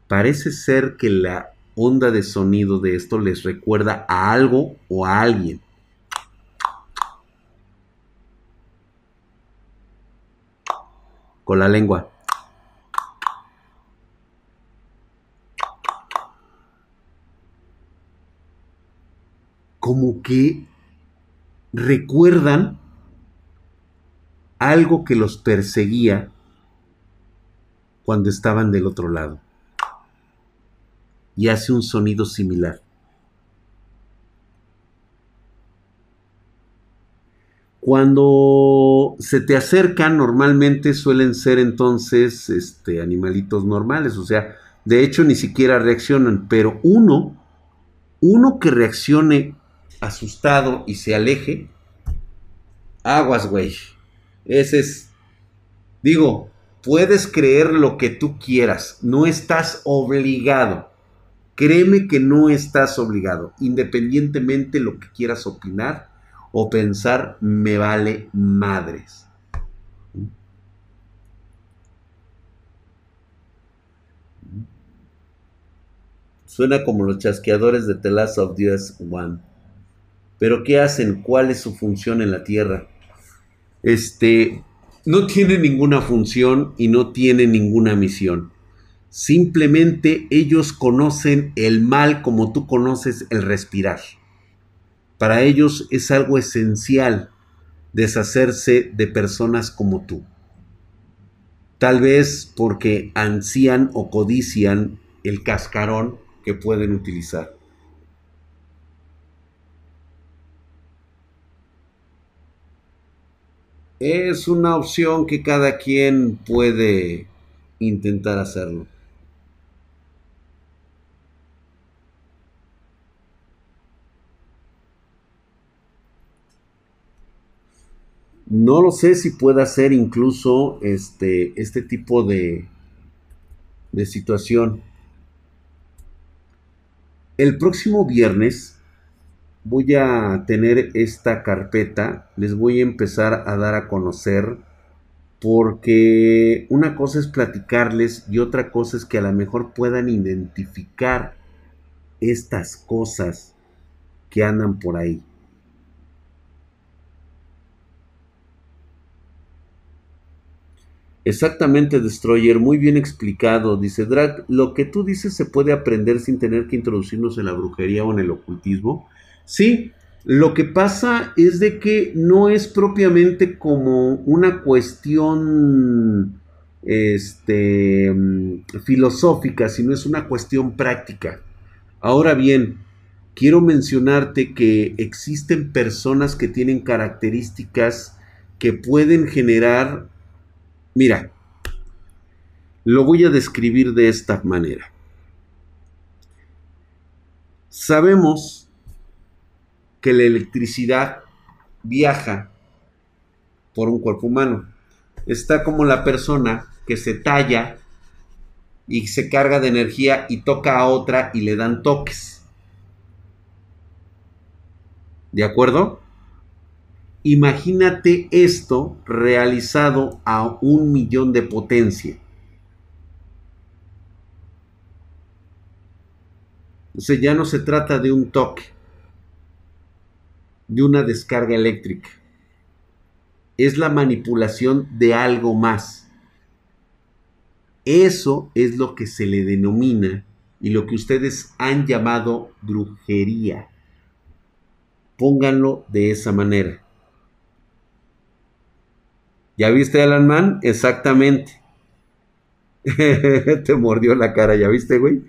Parece ser que la onda de sonido de esto les recuerda a algo o a alguien. Con la lengua. Como que recuerdan algo que los perseguía cuando estaban del otro lado. Y hace un sonido similar. Cuando se te acercan, normalmente suelen ser entonces este, animalitos normales, o sea, de hecho ni siquiera reaccionan, pero uno, uno que reaccione asustado y se aleje, aguas, güey. Ese es, digo, puedes creer lo que tú quieras, no estás obligado. Créeme que no estás obligado, independientemente lo que quieras opinar o pensar, me vale madres. Suena como los chasqueadores de The Last of Us One. Pero ¿qué hacen? ¿Cuál es su función en la Tierra? Este, no tiene ninguna función y no tiene ninguna misión. Simplemente ellos conocen el mal como tú conoces el respirar. Para ellos es algo esencial deshacerse de personas como tú. Tal vez porque ansían o codician el cascarón que pueden utilizar. Es una opción que cada quien puede intentar hacerlo. No lo sé si pueda ser incluso este, este tipo de, de situación. El próximo viernes voy a tener esta carpeta, les voy a empezar a dar a conocer, porque una cosa es platicarles y otra cosa es que a lo mejor puedan identificar estas cosas que andan por ahí. Exactamente, Destroyer, muy bien explicado. Dice Drag, lo que tú dices se puede aprender sin tener que introducirnos en la brujería o en el ocultismo. Sí, lo que pasa es de que no es propiamente como una cuestión este, filosófica, sino es una cuestión práctica. Ahora bien, quiero mencionarte que existen personas que tienen características que pueden generar Mira, lo voy a describir de esta manera. Sabemos que la electricidad viaja por un cuerpo humano. Está como la persona que se talla y se carga de energía y toca a otra y le dan toques. ¿De acuerdo? Imagínate esto realizado a un millón de potencia. O sea, ya no se trata de un toque, de una descarga eléctrica. Es la manipulación de algo más. Eso es lo que se le denomina y lo que ustedes han llamado brujería. Pónganlo de esa manera. ¿Ya viste Alan Man? Exactamente. te mordió la cara, ¿ya viste, güey?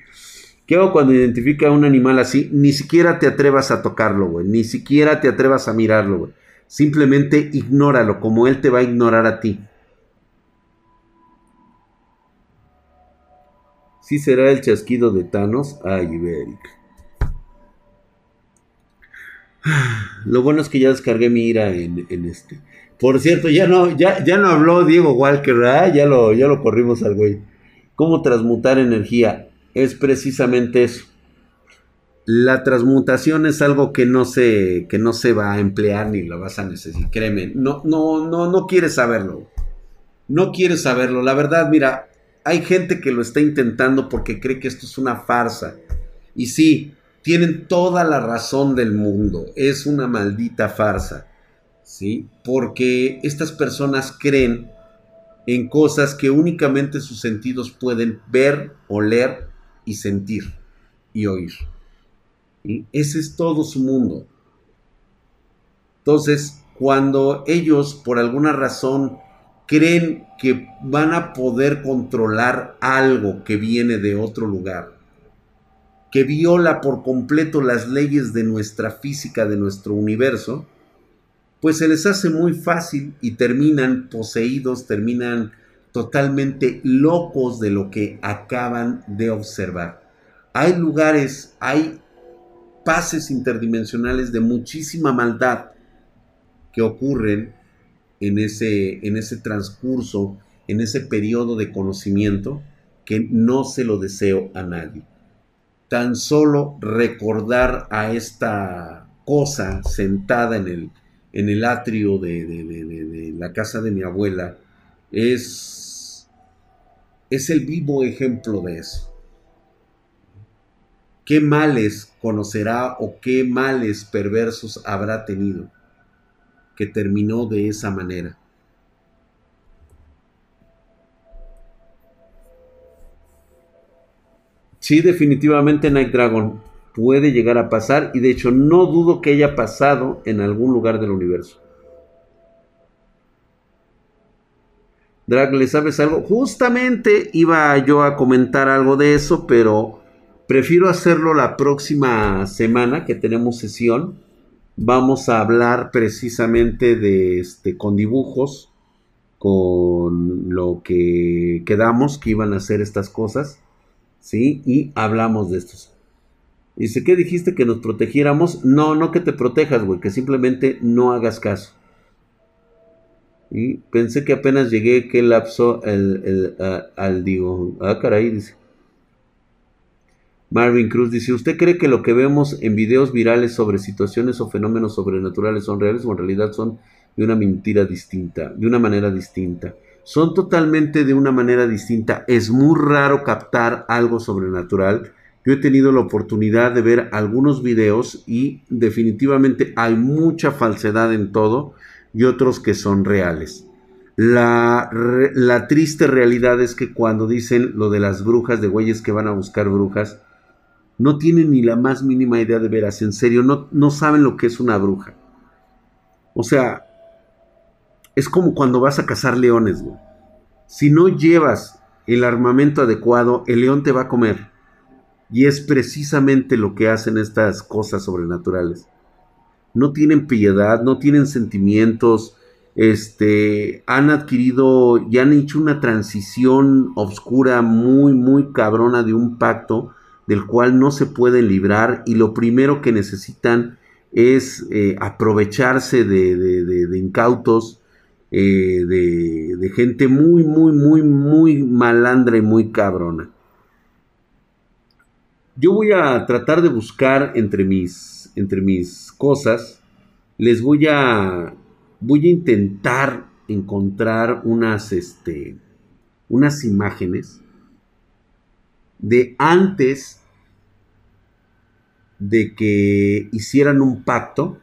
¿Qué hago cuando identifica a un animal así? Ni siquiera te atrevas a tocarlo, güey. Ni siquiera te atrevas a mirarlo, güey. Simplemente ignóralo, como él te va a ignorar a ti. ¿Sí será el chasquido de Thanos? Ay, Iberic. Lo bueno es que ya descargué mi ira en, este. Por cierto, ya no, ya, ya no habló Diego Walker, ¿verdad? Ya lo, ya lo corrimos al güey. ¿Cómo transmutar energía? Es precisamente eso. La transmutación es algo que no se, que no se va a emplear ni lo vas a necesitar. Créeme, no, no, no, no quieres saberlo. No quieres saberlo. La verdad, mira, hay gente que lo está intentando porque cree que esto es una farsa. Y sí, tienen toda la razón del mundo. Es una maldita farsa. ¿sí? Porque estas personas creen en cosas que únicamente sus sentidos pueden ver, oler y sentir y oír. Ese es todo su mundo. Entonces, cuando ellos por alguna razón creen que van a poder controlar algo que viene de otro lugar, que viola por completo las leyes de nuestra física, de nuestro universo, pues se les hace muy fácil y terminan poseídos, terminan totalmente locos de lo que acaban de observar. Hay lugares, hay pases interdimensionales de muchísima maldad que ocurren en ese, en ese transcurso, en ese periodo de conocimiento que no se lo deseo a nadie. Tan solo recordar a esta cosa sentada en el, en el atrio de, la casa de mi abuela es, es el vivo ejemplo de eso. ¿Qué males conocerá o qué males perversos habrá tenido que terminó de esa manera? Sí, definitivamente Night Dragon puede llegar a pasar y de hecho no dudo que haya pasado en algún lugar del universo. Drag, ¿le sabes algo? Justamente iba yo a comentar algo de eso, pero prefiero hacerlo la próxima semana que tenemos sesión. Vamos a hablar precisamente de este con dibujos, con lo que quedamos que iban a hacer estas cosas, ¿sí? Y hablamos de estos. Dice, ¿qué dijiste que nos protegiéramos? No, no que te protejas, güey, que simplemente no hagas caso. Y pensé que apenas llegué, que lapso el, al digo. Ah, caray, dice. Marvin Cruz dice, ¿usted cree que lo que vemos en videos virales sobre situaciones o fenómenos sobrenaturales son reales o en realidad son de una mentira distinta, de una manera distinta? Son totalmente de una manera distinta. Es muy raro captar algo sobrenatural. Yo he tenido la oportunidad de ver algunos videos y definitivamente hay mucha falsedad en todo y otros que son reales. La, triste realidad es que cuando dicen lo de las brujas, de güeyes que van a buscar brujas, no tienen ni la más mínima idea de veras, en serio, no, no saben lo que es una bruja. O sea, es como cuando vas a cazar leones, güey. Si no llevas el armamento adecuado, el león te va a comer. Y es precisamente lo que hacen estas cosas sobrenaturales no tienen piedad, no tienen sentimientos, este, han adquirido y han hecho una transición oscura muy, muy cabrona de un pacto del cual no se pueden librar y lo primero que necesitan es eh, aprovecharse de, incautos, eh, de gente muy, muy, muy, muy malandra y muy cabrona. Yo voy a tratar de buscar entre mis entre mis cosas, les voy a voy a intentar encontrar unas este unas imágenes de antes de que hicieran un pacto.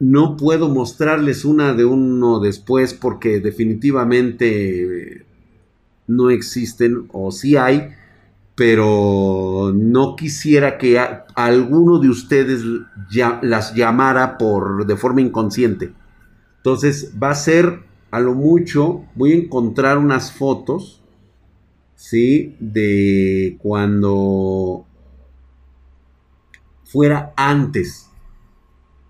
No puedo mostrarles una de uno después porque definitivamente no existen o sí hay, pero no quisiera que alguno de ustedes las llamara por de forma inconsciente. Entonces va a ser a lo mucho, voy a encontrar unas fotos, ¿sí? De cuando fuera antes,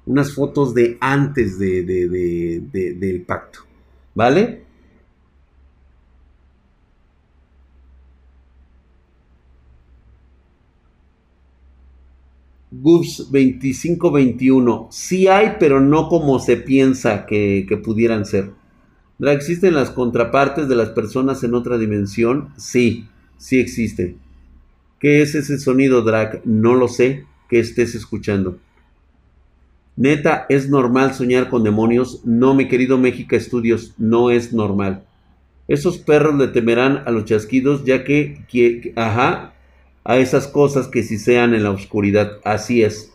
unas fotos de antes de, del pacto, ¿vale? GUBS 2521. Sí hay, pero no como se piensa que, pudieran ser. ¿Existen las contrapartes de las personas en otra dimensión? Sí, sí existe. ¿Qué es ese sonido, Drag? No lo sé. Que estés escuchando. Neta, ¿es normal soñar con demonios? No, mi querido México Estudios, no es normal. Esos perros le temerán a los chasquidos, ya que, que ajá, a esas cosas que si sean en la oscuridad. Así es.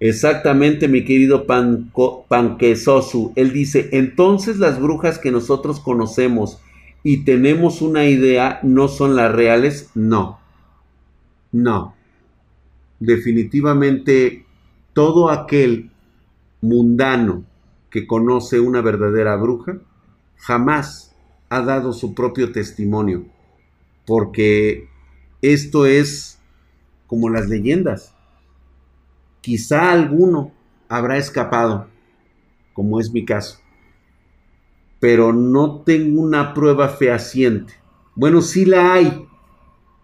Exactamente, mi querido Panquesosu. Él dice, entonces las brujas que nosotros conocemos y tenemos una idea no son las reales. No. No. Definitivamente todo aquel mundano que conoce una verdadera bruja jamás ha dado su propio testimonio, porque esto es como las leyendas. Quizá alguno habrá escapado, como es mi caso, pero no tengo una prueba fehaciente. Bueno, sí la hay,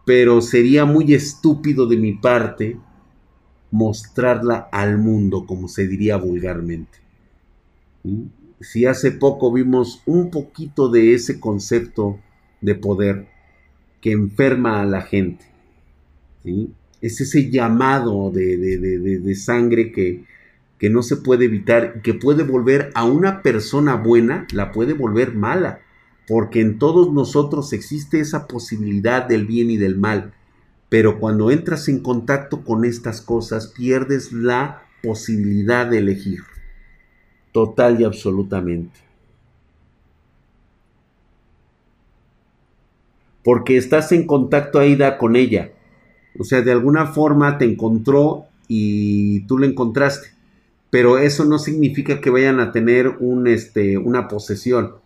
pero sería muy estúpido de mi parte mostrarla al mundo, como se diría vulgarmente si hace poco vimos un poquito de ese concepto de poder que enferma a la gente. Es ese llamado de, sangre que, que, no se puede evitar, que puede volver a una persona buena, la puede volver mala, porque en todos nosotros existe esa posibilidad del bien y del mal. Pero cuando entras en contacto con estas cosas, pierdes la posibilidad de elegir total y absolutamente. Porque estás en contacto, Aida, con ella. O sea, de alguna forma te encontró y tú la encontraste. pero eso no significa que vayan a tener un, este, una posesión.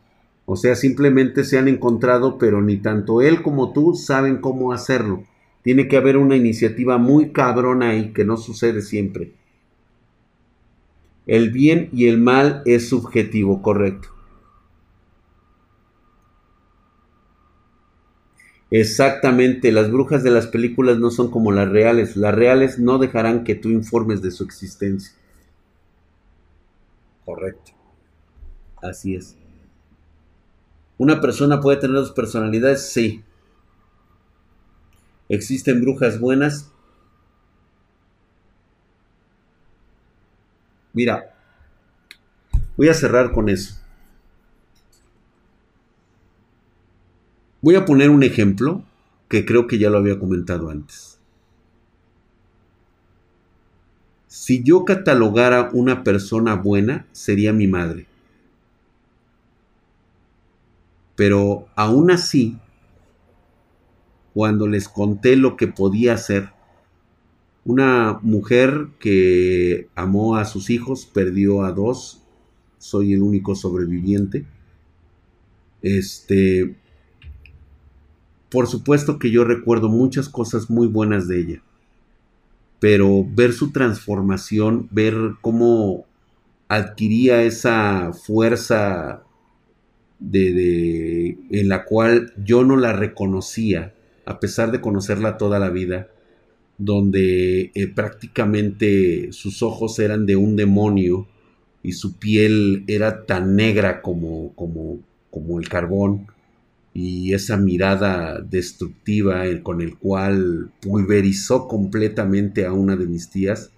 O sea, simplemente se han encontrado, pero ni tanto él como tú saben cómo hacerlo. Tiene que haber una iniciativa muy cabrona ahí que no sucede siempre. El bien y el mal es subjetivo, correcto. Exactamente, las brujas de las películas no son como las reales. Las reales no dejarán que tú informes de su existencia. Correcto. Así es. ¿Una persona puede tener dos personalidades? Sí. ¿Existen brujas buenas? Mira, voy a cerrar con eso. Voy a poner un ejemplo que creo que ya lo había comentado antes. Si yo catalogara una persona buena, sería mi madre. Pero aún así, cuando les conté lo que podía hacer, una mujer que amó a sus hijos, perdió a dos, soy el único sobreviviente. Este, por supuesto que yo recuerdo muchas cosas muy buenas de ella, pero ver su transformación, ver cómo adquiría esa fuerza de, en la cual yo no la reconocía, a pesar de conocerla toda la vida, donde eh, prácticamente sus ojos eran de un demonio y su piel era tan negra como, como, como el carbón y esa mirada destructiva con el cual pulverizó completamente a una de mis tías,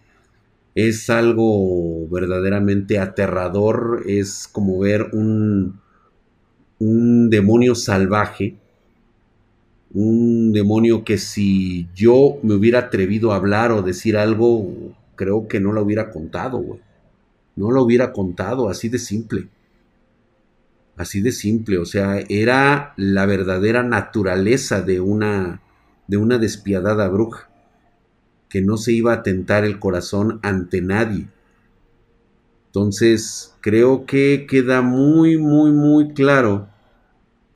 es algo verdaderamente aterrador, es como ver un, un demonio salvaje, un demonio que si yo me hubiera atrevido a hablar o decir algo, creo que no lo hubiera contado, güey. No lo hubiera contado, así de simple. Así de simple, o sea, era la verdadera naturaleza de una, de una despiadada bruja, que no se iba a tentar el corazón ante nadie. Entonces, creo que queda muy, muy, muy claro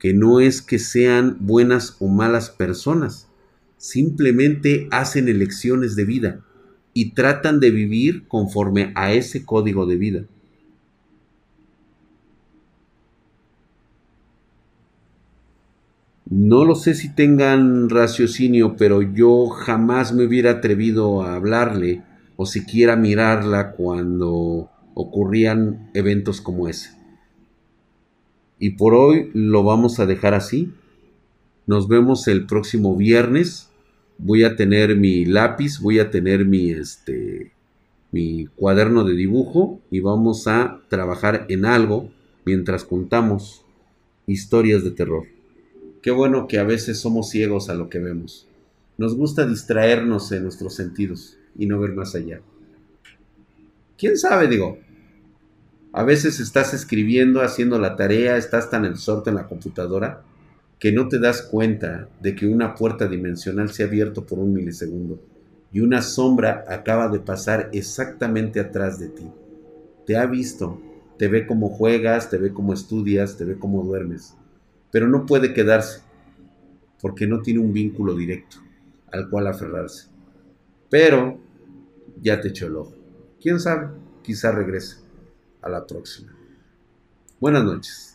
que no es que sean buenas o malas personas, simplemente hacen elecciones de vida y tratan de vivir conforme a ese código de vida. No lo sé si tengan raciocinio, pero yo jamás me hubiera atrevido a hablarle o siquiera mirarla cuando ocurrían eventos como ese. Y por hoy lo vamos a dejar así. Nos vemos el próximo viernes. Voy a tener mi lápiz, voy a tener mi este mi cuaderno de dibujo y vamos a trabajar en algo mientras contamos historias de terror. Qué bueno que a veces somos ciegos a lo que vemos. Nos gusta distraernos en nuestros sentidos y no ver más allá. ¿Quién sabe? Digo, a veces estás escribiendo, haciendo la tarea, estás tan absorto en la computadora que no te das cuenta de que una puerta dimensional se ha abierto por un milisegundo y una sombra acaba de pasar exactamente atrás de ti. Te ha visto, te ve cómo juegas, te ve cómo estudias, te ve cómo duermes pero no puede quedarse porque no tiene un vínculo directo al cual aferrarse. Pero ya te echó el ojo. ¿Quién sabe? Quizá regrese. A la próxima. Buenas noches.